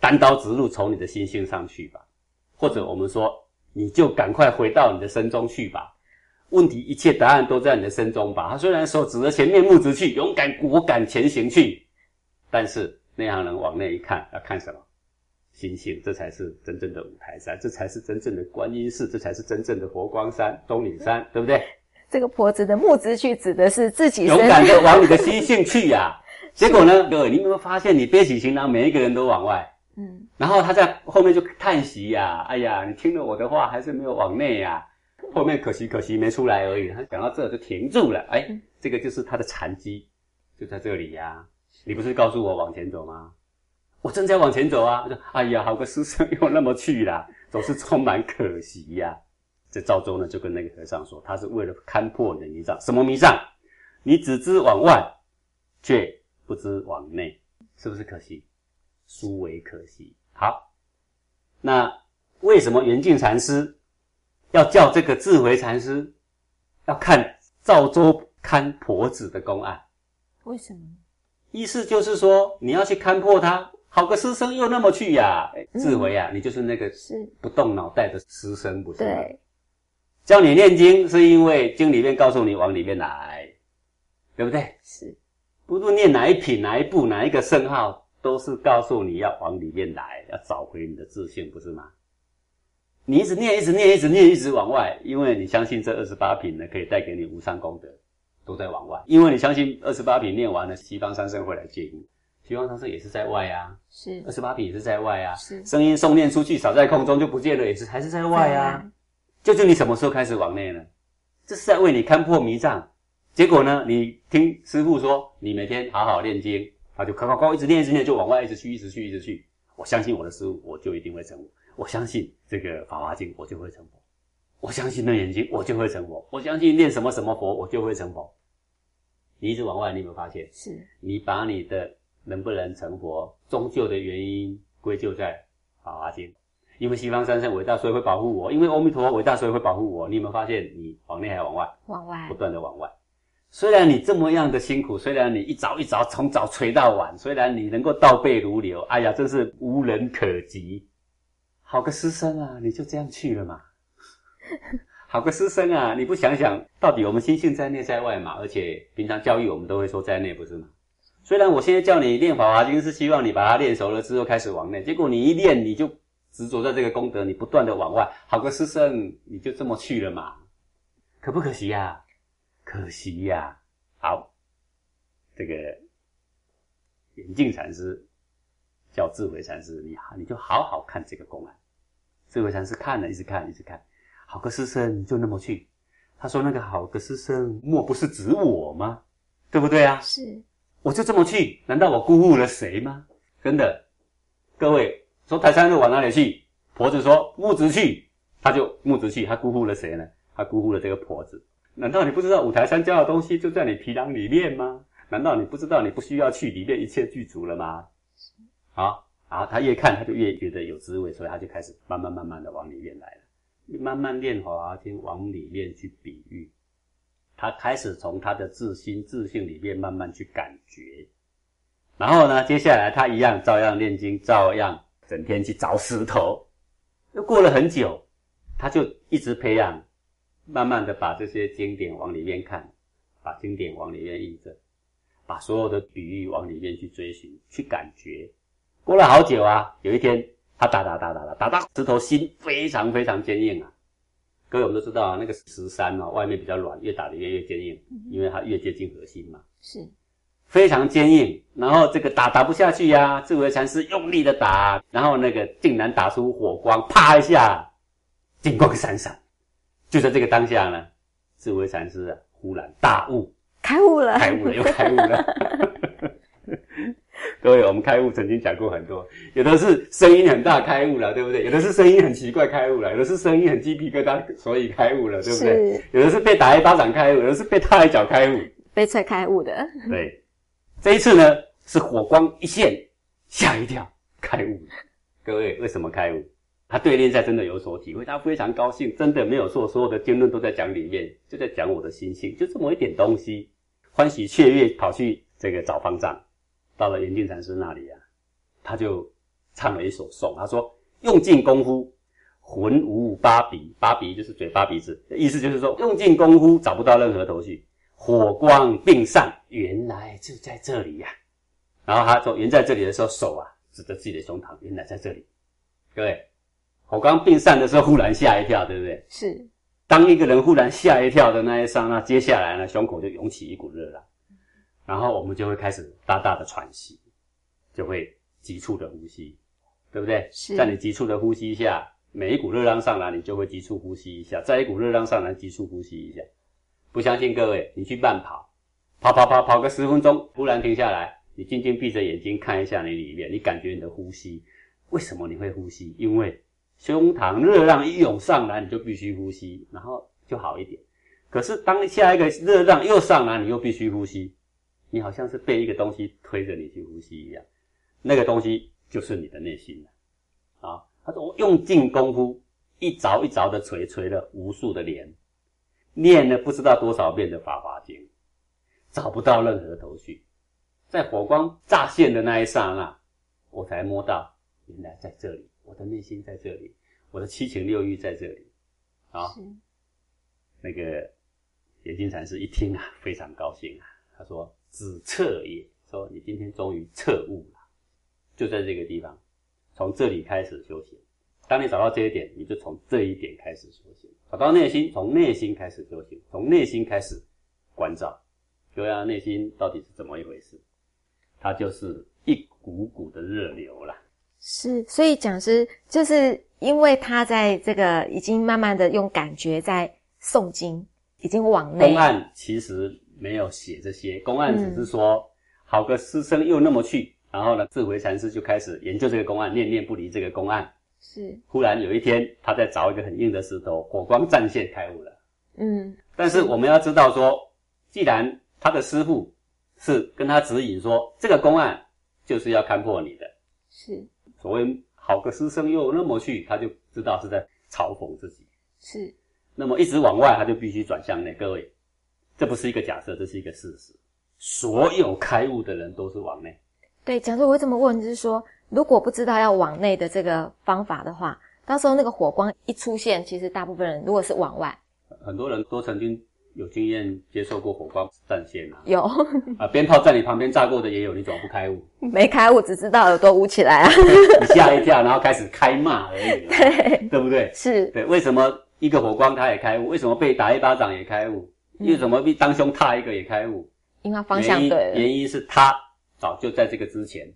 单刀直入从你的心性上去吧，或者我们说，你就赶快回到你的身中去吧。问题一切答案都在你的身中吧。他虽然说指着前面木直去，勇敢果敢前行去，但是内行人往内一看，要看什么？心性，这才是真正的五台山，这才是真正的观音寺，这才是真正的佛光山、东岭山，对不对？这个婆子的木之去指的是自己勇敢的往你的心性去呀。结果呢？各位，你有没有发现，你背起行囊，每一个人都往外，嗯，然后他在后面就叹息呀，哎呀，你听了我的话，还是没有往内呀，后面可惜可惜没出来而已。他讲到这就停住了，哎，这个就是他的残机，就在这里呀。你不是告诉我往前走吗？我正在往前走啊。说，哎呀，好个师生又那么去啦，总是充满可惜呀。这赵州呢，就跟那个和尚说，他是为了看破你的迷障。什么迷障？你只知往外，却。不知往内，是不是可惜？殊为可惜。好，那为什么圆净禅师要叫这个智慧禅师要看赵州看婆子的公案？为什么？意思就是说，你要去看破他，好个师生又那么去呀？智慧呀，你就是那个是不动脑袋的师生，不是吗？教你念经，是因为经里面告诉你往里面来，对不对？是。不论念哪一品、哪一部、哪一个圣号，都是告诉你要往里面来，要找回你的自信，不是吗？你一直念、一直念、一直念、一直往外，因为你相信这二十八品呢，可以带给你无上功德，都在往外。因为你相信二十八品念完了，西方三圣会来接你。西方三圣也是在外啊，是二十八品也是在外啊，是声音送念出去，扫在空中就不见了，也是还是在外啊。究竟你什么时候开始往内呢？这是在为你看破迷障。结果呢？你听师傅说，你每天好好念经，他就高高高一直念一直念，就往外一直去，一直去，一直去。我相信我的师傅，我就一定会成佛。我相信这个《法华经》，我就会成佛。我相信《楞严经》，我就会成佛。我相信念什么什么佛，我就会成佛。你一直往外，你有没有发现？是你把你的能不能成佛，终究的原因归咎在《法华经》，因为西方三圣伟大，所以会保护我；因为阿弥陀佛伟大，所以会保护我。你有没有发现？你往内还往外？往外，不断的往外。虽然你这么样的辛苦，虽然你一早一早从早捶到晚，虽然你能够倒背如流，哎呀，真是无人可及。好个师生啊，你就这样去了嘛？好个师生啊，你不想想到底我们心性在内在外嘛？而且平常教育我们都会说在内，不是吗？虽然我现在叫你练法华经，是希望你把它练熟了之后开始往内，结果你一练你就执着在这个功德，你不断的往外。好个师生，你就这么去了嘛？可不可惜呀？可惜呀，好，这个眼镜禅师叫智慧禅师，你好，你就好好看这个公案。智慧禅师看了一直看，一直看，好个师生就那么去。他说：“那个好个师生，莫不是指我吗？对不对啊？”是，我就这么去，难道我辜负了谁吗？真的，各位说台山路往哪里去？婆子说木子去，他就木子去，他辜负了谁呢？他辜负了这个婆子。难道你不知道五台山教的东西就在你皮囊里面吗？难道你不知道你不需要去里面一切具足了吗？好，然后他越看他就越觉得有滋味，所以他就开始慢慢慢慢的往里面来了，慢慢练华经往里面去比喻，他开始从他的自心自信里面慢慢去感觉，然后呢，接下来他一样照样念经，照样整天去找石头，又过了很久，他就一直培养。慢慢的把这些经典往里面看，把经典往里面印证，把所有的比喻往里面去追寻、去感觉。过了好久啊，有一天他打打打打打打到石头心非常非常坚硬啊。各位我们都知道啊，那个石山哦，外面比较软，越打的越越坚硬，因为它越接近核心嘛。是，非常坚硬。然后这个打打不下去呀，智慧禅师用力的打，然后那个竟然打出火光，啪一下，金光闪闪。就在这个当下呢，智慧禅师啊，忽然大悟，开悟了，开悟了，又开悟了。各位，我们开悟曾经讲过很多，有的是声音很大开悟了，对不对？有的是声音很奇怪开悟了，有的是声音很鸡皮疙瘩，所以开悟了，对不对？有的是被打一巴掌开悟，有的是被踏一脚开悟，被踹开悟的。对，这一次呢是火光一现，吓一跳，开悟。各位，为什么开悟？他对内在真的有所体会，他非常高兴，真的没有错，所有的经论都在讲里面，就在讲我的心性，就这么一点东西。欢喜雀跃跑去这个找方丈，到了圆净禅师那里啊，他就唱了一首颂，他说：“用尽功夫，魂无八鼻，八鼻就是嘴巴鼻子，意思就是说用尽功夫找不到任何头绪，火光并散，原来就在这里呀、然后他说：“原在这里的时候，手啊指着自己的胸膛，原来在这里。”各位，火光并散的时候，忽然吓一跳，对不对？是，当一个人忽然吓一跳的那一刹那，接下来呢，胸口就涌起一股热浪，然后我们就会开始大大的喘息，就会急促的呼吸，对不对？是在你急促的呼吸下，每一股热浪上来，你就会急促呼吸一下；再一股热浪上来，急促呼吸一下。不相信各位，你去慢跑，跑跑跑跑个十分钟，忽然停下来，你静静闭着眼睛看一下你里面，你感觉你的呼吸，为什么你会呼吸？因为胸膛热浪一涌上来，你就必须呼吸，然后就好一点。可是当下一个热浪又上来，你又必须呼吸，你好像是被一个东西推着你去呼吸一样，那个东西就是你的内心了。啊，他说我用尽功夫，一凿一凿的锤，锤了无数的年，念了不知道多少遍的《法华经》，找不到任何头绪。在火光乍现的那一刹那，我才摸到，原来在这里，我的内心在这里，我的七情六欲在这里。啊，那个眼镜禅师一听啊，非常高兴啊，他说：“子彻也，说你今天终于彻悟了，就在这个地方，从这里开始修行。当你找到这一点，你就从这一点开始修行，找到内心，从内心开始修行，从内心开始关照。各位啊，内心到底是怎么一回事？它就是一股股的热流啦。是，所以讲师就是因为他在这个已经慢慢的用感觉在诵经，已经往内公案其实没有写这些，公案只是说，好个师生又那么去，然后呢，智慧禅师就开始研究这个公案，念念不离这个公案。是，忽然有一天，他在凿一个很硬的石头，火光暂现开悟了。嗯，但是我们要知道说，既然他的师傅是跟他指引说，这个公案就是要看破你的，是所谓好个师生又那么去，他就知道是在嘲讽自己。是，那么一直往外，他就必须转向内。各位，这不是一个假设，这是一个事实。所有开悟的人都是往内。对，讲师我会这么问，就是说，如果不知道要往内的这个方法的话，到时候那个火光一出现，其实大部分人如果是往外，很多人都曾经有经验接受过火光战线啊，有啊，鞭炮在你旁边炸过的也有，你怎么不开悟？没开悟，只知道耳朵捂起来啊 你吓一跳，然后开始开骂而已对不对？是，对，为什么一个火光他也开悟？为什么被打一巴掌也开悟？为怎么被当胸踏一个也开悟？因为方向对了，原因是他早就在这个之前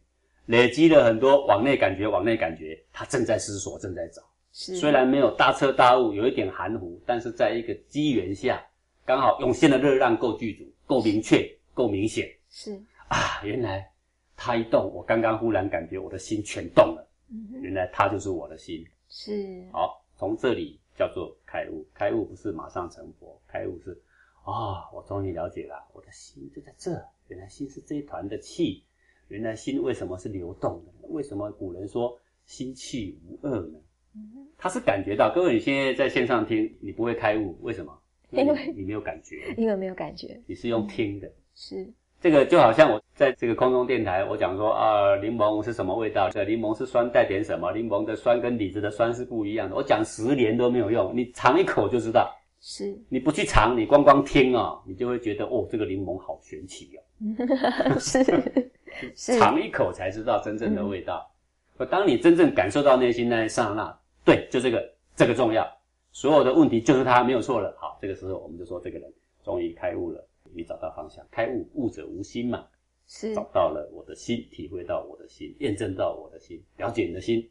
累积了很多往内感觉，往内感觉，他正在思索，正在找。是，虽然没有大彻大悟，有一点含糊，但是在一个机缘下，刚好涌现的热浪够具足、够明确、够明显是，啊！原来他一动，我刚刚忽然感觉我的心全动了，嗯，原来他就是我的心。是，好，从这里叫做开悟。开悟不是马上成佛，开悟是啊、我终于了解了，我的心就在这。原来心是这一团的气，原来心为什么是流动的？为什么古人说心气无二呢？嗯他是感觉到，各位，你现在在线上听，你不会开悟，为什么？因为你你没有感觉，因为没有感觉，你是用听的。是，这个就好像我在这个空中电台，我讲说啊，柠檬是什么味道？这柠檬是酸带点什么？柠檬的酸跟李子的酸是不一样的。我讲十年都没有用，你尝一口就知道。是，你不去尝，你光光听哦，你就会觉得哦，这个柠檬好神奇哦。是，是，尝一口才知道真正的味道。可当你真正感受到内心那一刹那，对，就这个这个重要。所有的问题就是他没有错了。好，这个时候我们就说这个人终于开悟了，你找到方向。开悟，悟者无心嘛，是，找到了我的心，体会到我的心，验证到我的心，了解你的心，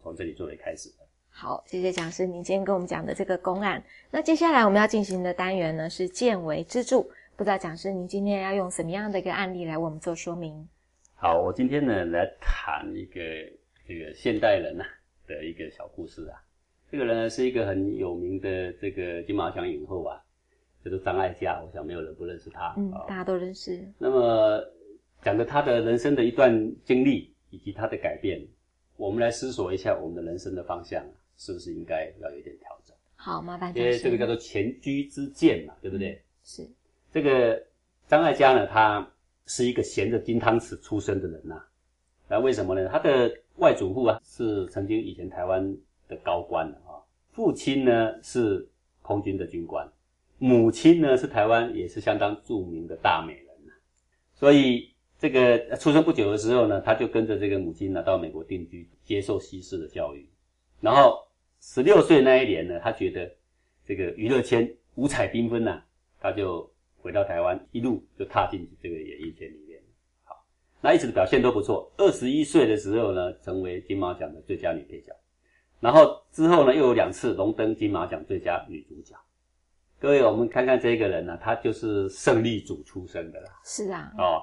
从这里作为开始的。好，谢谢讲师，您今天跟我们讲的这个公案。那接下来我们要进行的单元呢是见为知著，不知道讲师您今天要用什么样的一个案例来为我们做说明？好，我今天呢来谈一个这个现代人呐、的一个小故事啊。这个人呢是一个很有名的这个金马奖影后啊，叫做张艾嘉，我想没有人不认识他。嗯，啊大家都认识，那么讲的他的人生的一段经历以及他的改变，我们来思索一下我们的人生的方向啊，是不是应该要有一点调整？好，麻烦因为。这个叫做前居之鉴嘛，对不对？是，这个张艾嘉呢，他是一个衔着金汤匙出生的人呐。那为什么呢？他的外祖父啊是曾经以前台湾的高官啊，父亲呢是空军的军官，母亲呢是台湾也是相当著名的大美人呐。所以这个出生不久的时候呢，他就跟着这个母亲呢到美国定居，接受西式的教育。然后十六岁那一年呢，他觉得这个娱乐圈五彩缤纷呐，他就回到台湾，一路就踏进这个演艺圈里面。好。那一直的表现都不错。二十一岁的时候呢，成为金马奖的最佳女配角，然后之后呢，又有两次荣登金马奖最佳女主角。各位，我们看看这个人呢，他就是胜利组出身的啦。是啊，哦，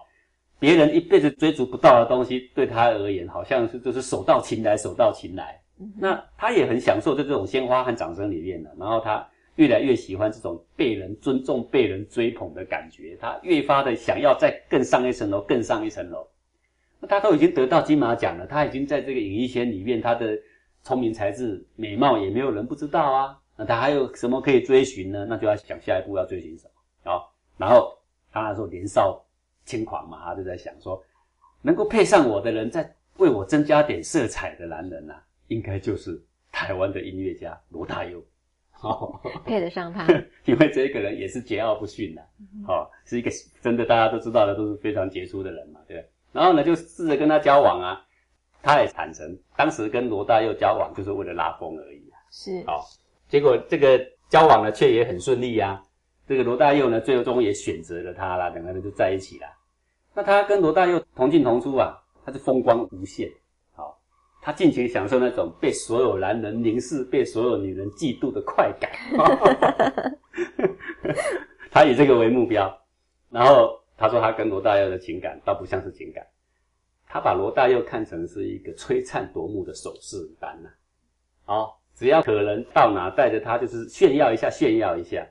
别人一辈子追逐不到的东西，对他而言，好像是就是手到擒来，手到擒来。那他也很享受在这种鲜花和掌声里面的，然后他越来越喜欢这种被人尊重、被人追捧的感觉，他越发的想要再更上一层楼，更上一层楼。那他都已经得到金马奖了，他已经在这个演艺圈里面，他的聪明才智、美貌也没有人不知道啊。那他还有什么可以追寻呢？那就要想下一步要追寻什么啊。然后他那时候年少轻狂嘛，他就在想说，能够配上我的人，再为我增加点色彩的男人呐，应该就是台湾的音乐家罗大佑。哦，配得上他，因为这个人也是桀骜不驯的，哦，是一个真的大家都知道的，都是非常杰出的人嘛，对？然后呢，就试着跟他交往啊，他也坦诚，当时跟罗大佑交往就是为了拉风而已啊。是，哦，结果这个交往呢却也很顺利啊。这个罗大佑呢，最终也选择了他啦，两个人就在一起啦。那他跟罗大佑同进同出啊，他是风光无限，好，他尽情享受那种被所有男人凝视、被所有女人嫉妒的快感。他以这个为目标，然后。他说他跟罗大佑的情感倒不像是情感，他把罗大佑看成是一个璀璨夺目的首饰一般呢。哦，只要可能到哪带着他就是炫耀一下，炫耀一下。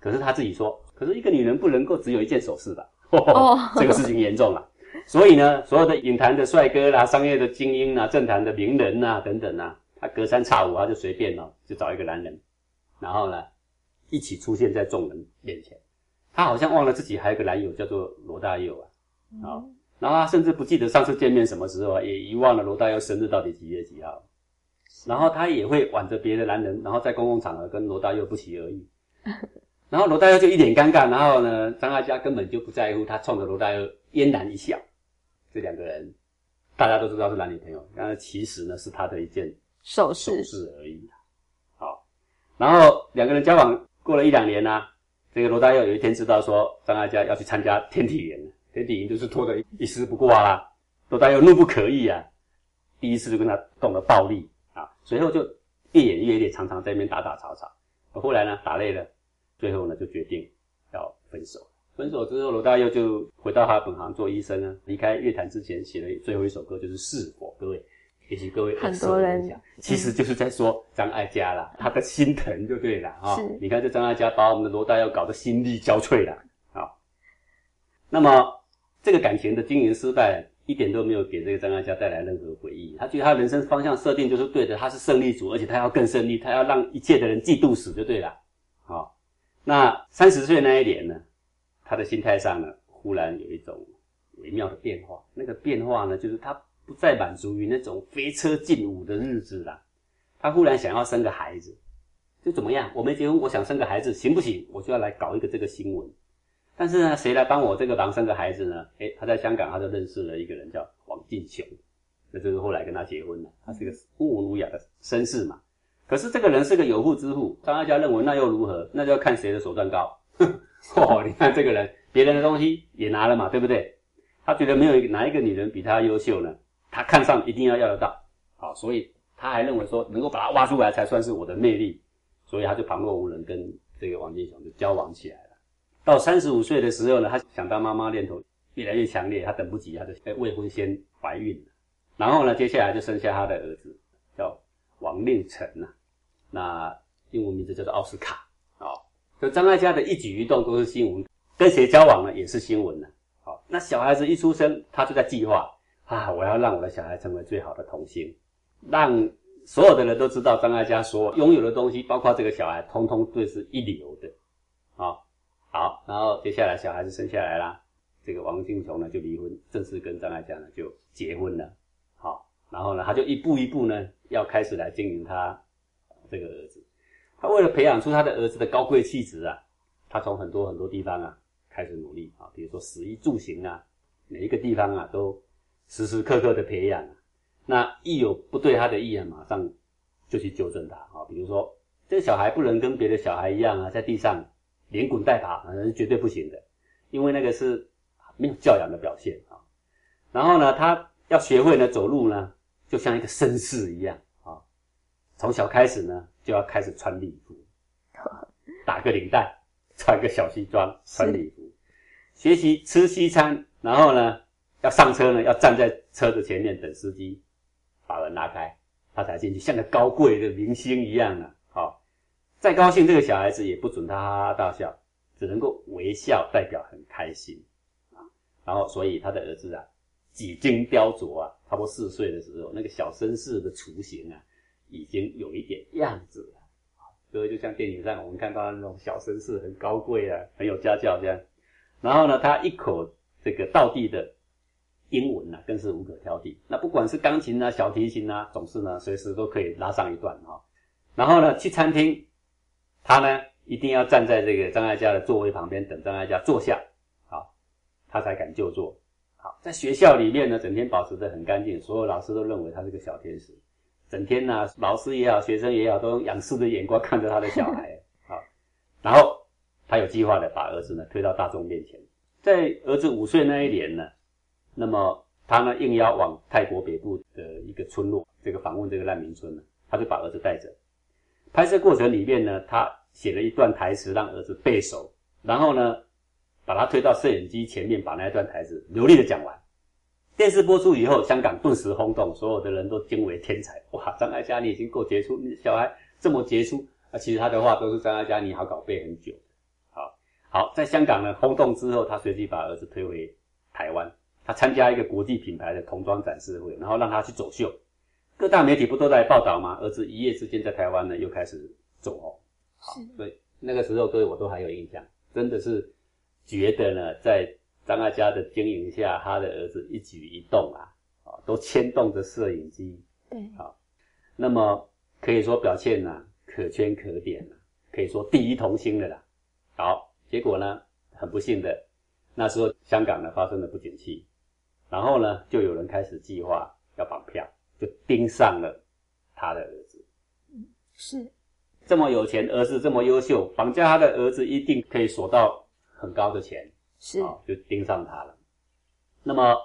可是他自己说，可是一个女人不能够只有一件首饰吧？哦，这个事情严重了。所以呢，所有的影坛的帅哥啦、商业的精英啊、政坛的名人呐等等啊，他隔三差五他就随便哦，就找一个男人，然后呢，一起出现在众人面前。他好像忘了自己还有个男友叫做罗大佑啊，啊，然后他甚至不记得上次见面什么时候啊，也遗忘了罗大佑生日到底几月几号，然后他也会挽着别的男人，然后在公共场合跟罗大佑不期而遇，然后罗大佑就一脸尴尬，然后呢，张艾嘉根本就不在乎，他冲着罗大佑嫣然一笑，这两个人大家都知道是男女朋友，但是其实呢是他的一件首饰首饰而已，好，然后两个人交往过了一两年呢。这个罗大佑有一天知道说张艾嘉要去参加天体营，天体营就是脱得一丝不挂啦。罗大佑怒不可遏啊，第一次就跟他动了暴力啊，随后就越演越烈，常常在那边打打吵吵。后来呢，打累了，最后呢就决定要分手。分手之后，罗大佑就回到他本行做医生啊。离开乐坛之前，写了最后一首歌，就是《是否》，各位。也许各位很多人讲，其实就是在说张艾嘉啦，他的心疼就对了啊。你看这张艾嘉把我们的罗大佑搞得心力交瘁了啊。那么这个感情的经营失败，一点都没有给这个张艾嘉带来任何回忆。他觉得他人生方向设定就是对的，他是胜利组，而且他要更胜利，他要让一切的人嫉妒死就对了。好，那三十岁那一年呢，他的心态上呢，忽然有一种微妙的变化。那个变化呢，就是他。不再满足于那种飞车劲舞的日子了，他忽然想要生个孩子，就怎么样？我没结婚，我想生个孩子，行不行？我就要来搞一个这个新闻。但是呢，谁来帮我这个忙生个孩子呢？诶，他在香港，他就认识了一个人叫王进雄，那就是后来跟他结婚了。他是个温文儒雅的绅士嘛。可是这个人是个有妇之夫，张阿家认为那又如何？那就要看谁的手段高。哦，你看这个人，别人的东西也拿了嘛，对不对？他觉得没有哪一个女人比他优秀呢？他看上一定要要得到，好，所以他还认为说能够把他挖出来才算是我的魅力，所以他就旁若无人跟这个王金雄就交往起来了。到三十五岁的时候呢，他想当妈妈念头越来越强烈，他等不及，他就未婚先怀孕了。然后呢，接下来就生下他的儿子叫王令成呐，那英文名字叫做奥斯卡啊。就张艾嘉的一举一动都是新闻，跟谁交往呢也是新闻呢。好，那小孩子一出生，他就在计划。啊！我要让我的小孩成为最好的童星，让所有的人都知道张艾嘉所拥有的东西，包括这个小孩，通通都是一流的。啊，好，然后接下来小孩子生下来啦，这个王金琼呢就离婚，正式跟张爱嘉呢就结婚了。好，然后呢他就一步一步呢要开始来经营他这个儿子。他为了培养出他的儿子的高贵气质啊，他从很多很多地方啊开始努力啊，比如说食衣住行啊，每一个地方啊都时时刻刻的培养。那一有不对他的意啊，马上就去纠正他啊，比如说这个小孩不能跟别的小孩一样啊，在地上。连滚带爬，那是绝对不行的，因为那个是没有教养的表现啊。然后呢，他要学会呢走路呢，就像一个绅士一样啊。从小开始呢，就要开始穿礼服，打个领带，穿个小西装，穿礼服，学习吃西餐。然后呢，要上车呢，要站在车子前面等司机把门拉开，他才进去，像个高贵的明星一样啊。好再高兴，这个小孩子也不准他哈哈大笑，只能够微笑，代表很开心啊。然后，所以他的儿子啊，几经雕琢啊，差不多四岁的时候，那个小绅士的雏形啊，已经有一点样子了啊。所以，就像电影上我们看到那种小绅士，很高贵啊，很有家教这样。然后呢，他一口这个道地的英文啊，更是无可挑剔。那不管是钢琴啊、小提琴啊，总是呢，随时都可以拉上一段哈。然后呢，去餐厅。他呢，一定要站在这个张爱嘉的座位旁边等张爱嘉坐下，好，他才敢就坐。好，在学校里面呢，整天保持得很干净，所有老师都认为他是个小天使。整天呢，老师也好，学生也好，都用仰视的眼光看着他的小孩。好，然后他有计划的把儿子呢推到大众面前，在儿子五岁那一年呢，那么他呢应邀往泰国北部的一个村落，这个访问这个难民村呢，他就把儿子带着。拍摄过程里面呢，他写了一段台词让儿子背熟，然后呢，把他推到摄影机前面，把那一段台词流利的讲完。电视播出以后，香港顿时轰动，所有的人都惊为天才。哇，张艾嘉你已经够杰出，你小孩这么杰出啊！其实他的话都是张艾嘉你好搞背很久。好，好，在香港呢轰动之后，他随即把儿子推回台湾，他参加一个国际品牌的童装展示会，然后让他去走秀。各大媒体不都在报道吗？儿子一夜之间在台湾呢，又开始走红。好，所以那个时候各位我都还有印象，真的是觉得呢，在张艾嘉的经营下，他的儿子一举一动啊，啊，都牵动着摄影机。对，好，那么可以说表现呢可圈可点啊，可以说第一童星的啦。好，结果呢，很不幸的，那时候香港呢发生了不景气，然后呢，就有人开始计划要绑票。就盯上了他的儿子，嗯，是这么有钱，儿子这么优秀，绑架他的儿子一定可以索到很高的钱，是啊，就盯上他了。那么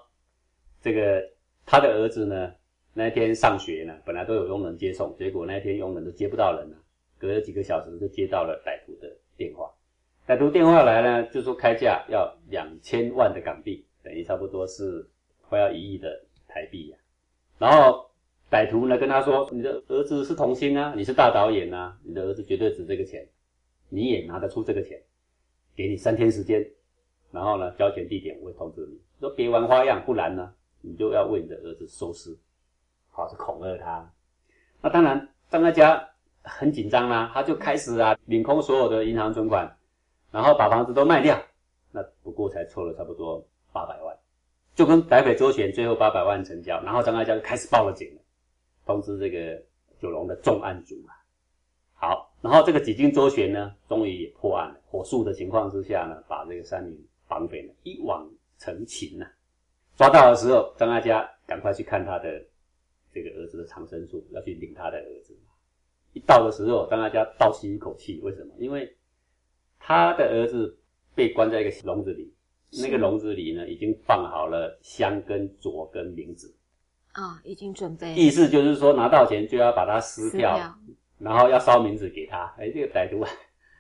这个他的儿子呢，那天上学呢，本来都有佣人接送，结果那天佣人都接不到人了，隔了几个小时就接到了歹徒的电话，歹徒电话来呢，就说开价要两千万的港币，等于差不多是快要一亿的台币呀。然后歹徒呢跟他说：“你的儿子是童星啊，你是大导演啊，你的儿子绝对值这个钱，你也拿得出这个钱，给你三天时间，然后呢交钱地点我会通知你。说别玩花样，不然呢你就要为你的儿子收尸，好是恐吓他。那当然张爱嘉很紧张啦，他就开始啊领空所有的银行存款，然后把房子都卖掉，那不过才凑了差不多八百万。”就跟白匪周旋，最后八百万成交，然后张爱嘉就开始报了警了，通知这个九龙的重案组啊。好，然后这个几经周旋呢，终于也破案了。火速的情况之下呢，把这个三名绑匪呢一网成擒呐。抓到的时候，张爱嘉赶快去看他的这个儿子的藏身处，要去领他的儿子。一到的时候，张爱嘉倒吸一口气，为什么？因为他的儿子被关在一个笼子里。那个笼子里呢，已经放好了香跟镯跟名字啊，已经准备。意思就是说，拿到钱就要把它撕掉，然后要烧名字给他。哎，这个歹徒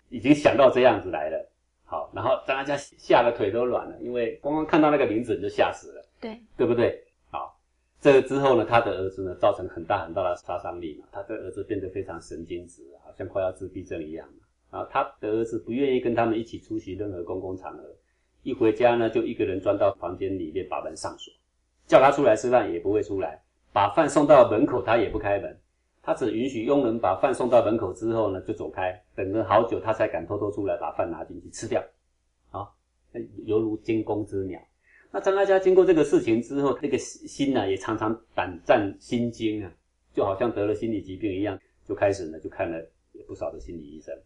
已经想到这样子来了。好，然后张阿家吓得腿都软了，因为光光看到那个名字你就吓死了，对对不对？好，这个之后呢，他的儿子呢造成很大很大的杀伤力嘛，他的儿子变得非常神经质，好像快要自闭症一样啊，他的儿子不愿意跟他们一起出席任何公共场合。一回家呢，就一个人钻到房间里面，把门上锁，叫他出来吃饭也不会出来，把饭送到门口他也不开门，他只允许佣人把饭送到门口之后呢就走开，等了好久他才敢偷偷出来把饭拿进去吃掉。啊犹如惊弓之鸟。那张艾嘉经过这个事情之后，那个心呢、也常常胆战心惊啊，就好像得了心理疾病一样，就开始呢就看了不少的心理医生。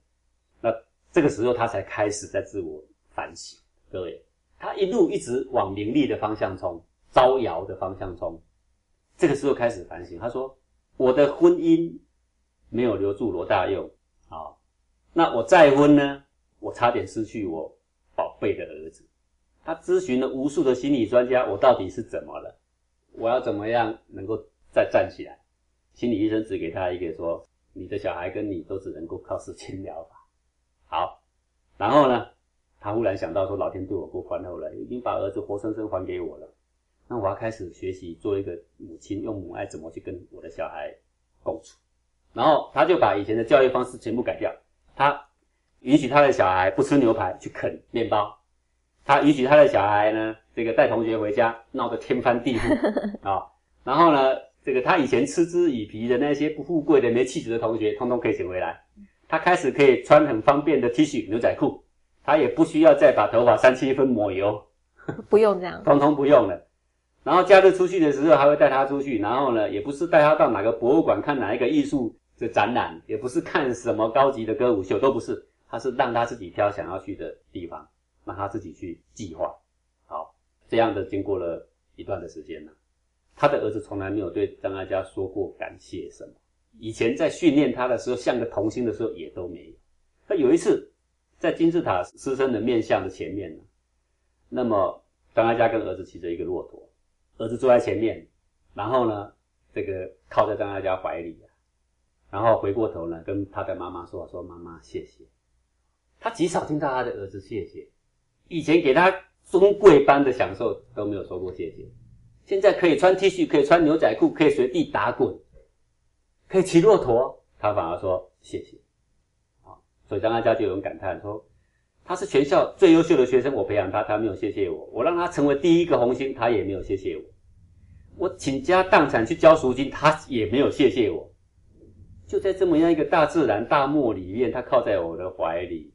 那这个时候他才开始在自我反省。各位，他一路一直往名利的方向冲，招摇的方向冲。这个时候开始反省，他说：“我的婚姻没有留住罗大佑啊，那我再婚呢，我差点失去我宝贝的儿子。”他咨询了无数的心理专家，我到底是怎么了？我要怎么样能够再站起来？心理医生只给他一个说：“你的小孩跟你都只能够靠事情疗法。”好，然后呢，他忽然想到说：“老天对我够宽厚了，已经把儿子活生生还给我了。那我要开始学习做一个母亲，用母爱怎么去跟我的小孩共处。”然后他就把以前的教育方式全部改掉，他允许他的小孩不吃牛排，去啃面包。他允许他的小孩呢，这个带同学回家闹得天翻地覆 啊、然后呢，这个他以前嗤之以鼻的那些不富贵的、没气质的同学，通通可以请回来。他开始可以穿很方便的 T 恤、牛仔裤，他也不需要再把头发三七分抹油，不用这样，通通不用了。然后假日出去的时候，还会带他出去，然后呢，也不是带他到哪个博物馆看哪一个艺术的展览，也不是看什么高级的歌舞秀，都不是，他是让他自己挑想要去的地方。让他自己去计划，好，这样的经过了一段的时间呢，他的儿子从来没有对张艾嘉说过感谢什么，以前在训练他的时候，像个童星的时候也都没有。那有一次在金字塔狮身的面像的前面呢，那么张艾嘉跟儿子骑着一个骆驼，儿子坐在前面，然后呢，这个靠在张艾嘉怀里，然后回过头呢，跟他的妈妈说：“说妈妈谢谢。”他极少听到他的儿子谢谢。以前给他尊贵般的享受都没有说过谢谢，现在可以穿 T 恤，可以穿牛仔裤，可以随地打滚，可以骑骆驼，他反而说谢谢。啊，所以张艾嘉就有人感叹说，他是全校最优秀的学生，我培养他，他没有谢谢我；我让他成为第一个红星，他也没有谢谢我；我倾家荡产去交赎金，他也没有谢谢我。就在这么样一个大自然大漠里面，他靠在我的怀里，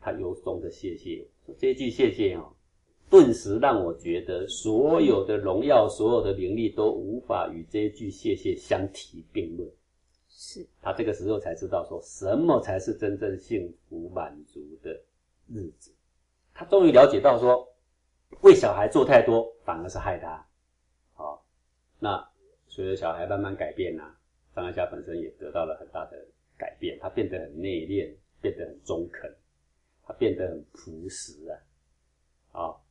他由衷的谢谢我。这句谢谢哦，顿时让我觉得所有的荣耀、所有的名利都无法与这句谢谢相提并论。是他这个时候才知道说什么才是真正幸福满足的日子。他终于了解到说，为小孩做太多反而是害他。好，那随着小孩慢慢改变啊，张艾嘉本身也得到了很大的改变，他变得很内敛，变得很中肯。他变得很朴实啊，好，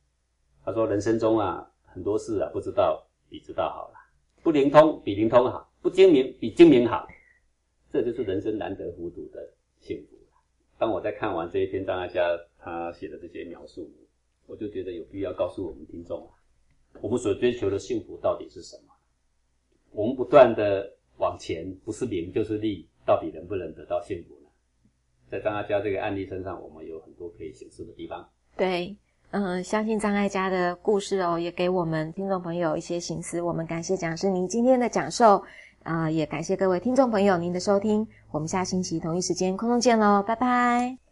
他说人生中啊很多事啊不知道比知道好了，不灵通比灵通好，不精明比精明好，这就是人生难得糊涂的幸福。当我在看完这一篇张艾嘉他写的这些描述，我就觉得有必要告诉我们听众，我们所追求的幸福到底是什么？我们不断的往前，不是名就是利，到底能不能得到幸福呢？在张艾嘉这个案例身上，我们有很多可以显示的地方。对，嗯，相信张艾嘉的故事哦，也给我们听众朋友一些心思。我们感谢讲师您今天的讲授，啊、也感谢各位听众朋友您的收听。我们下星期同一时间空中见喽，拜拜。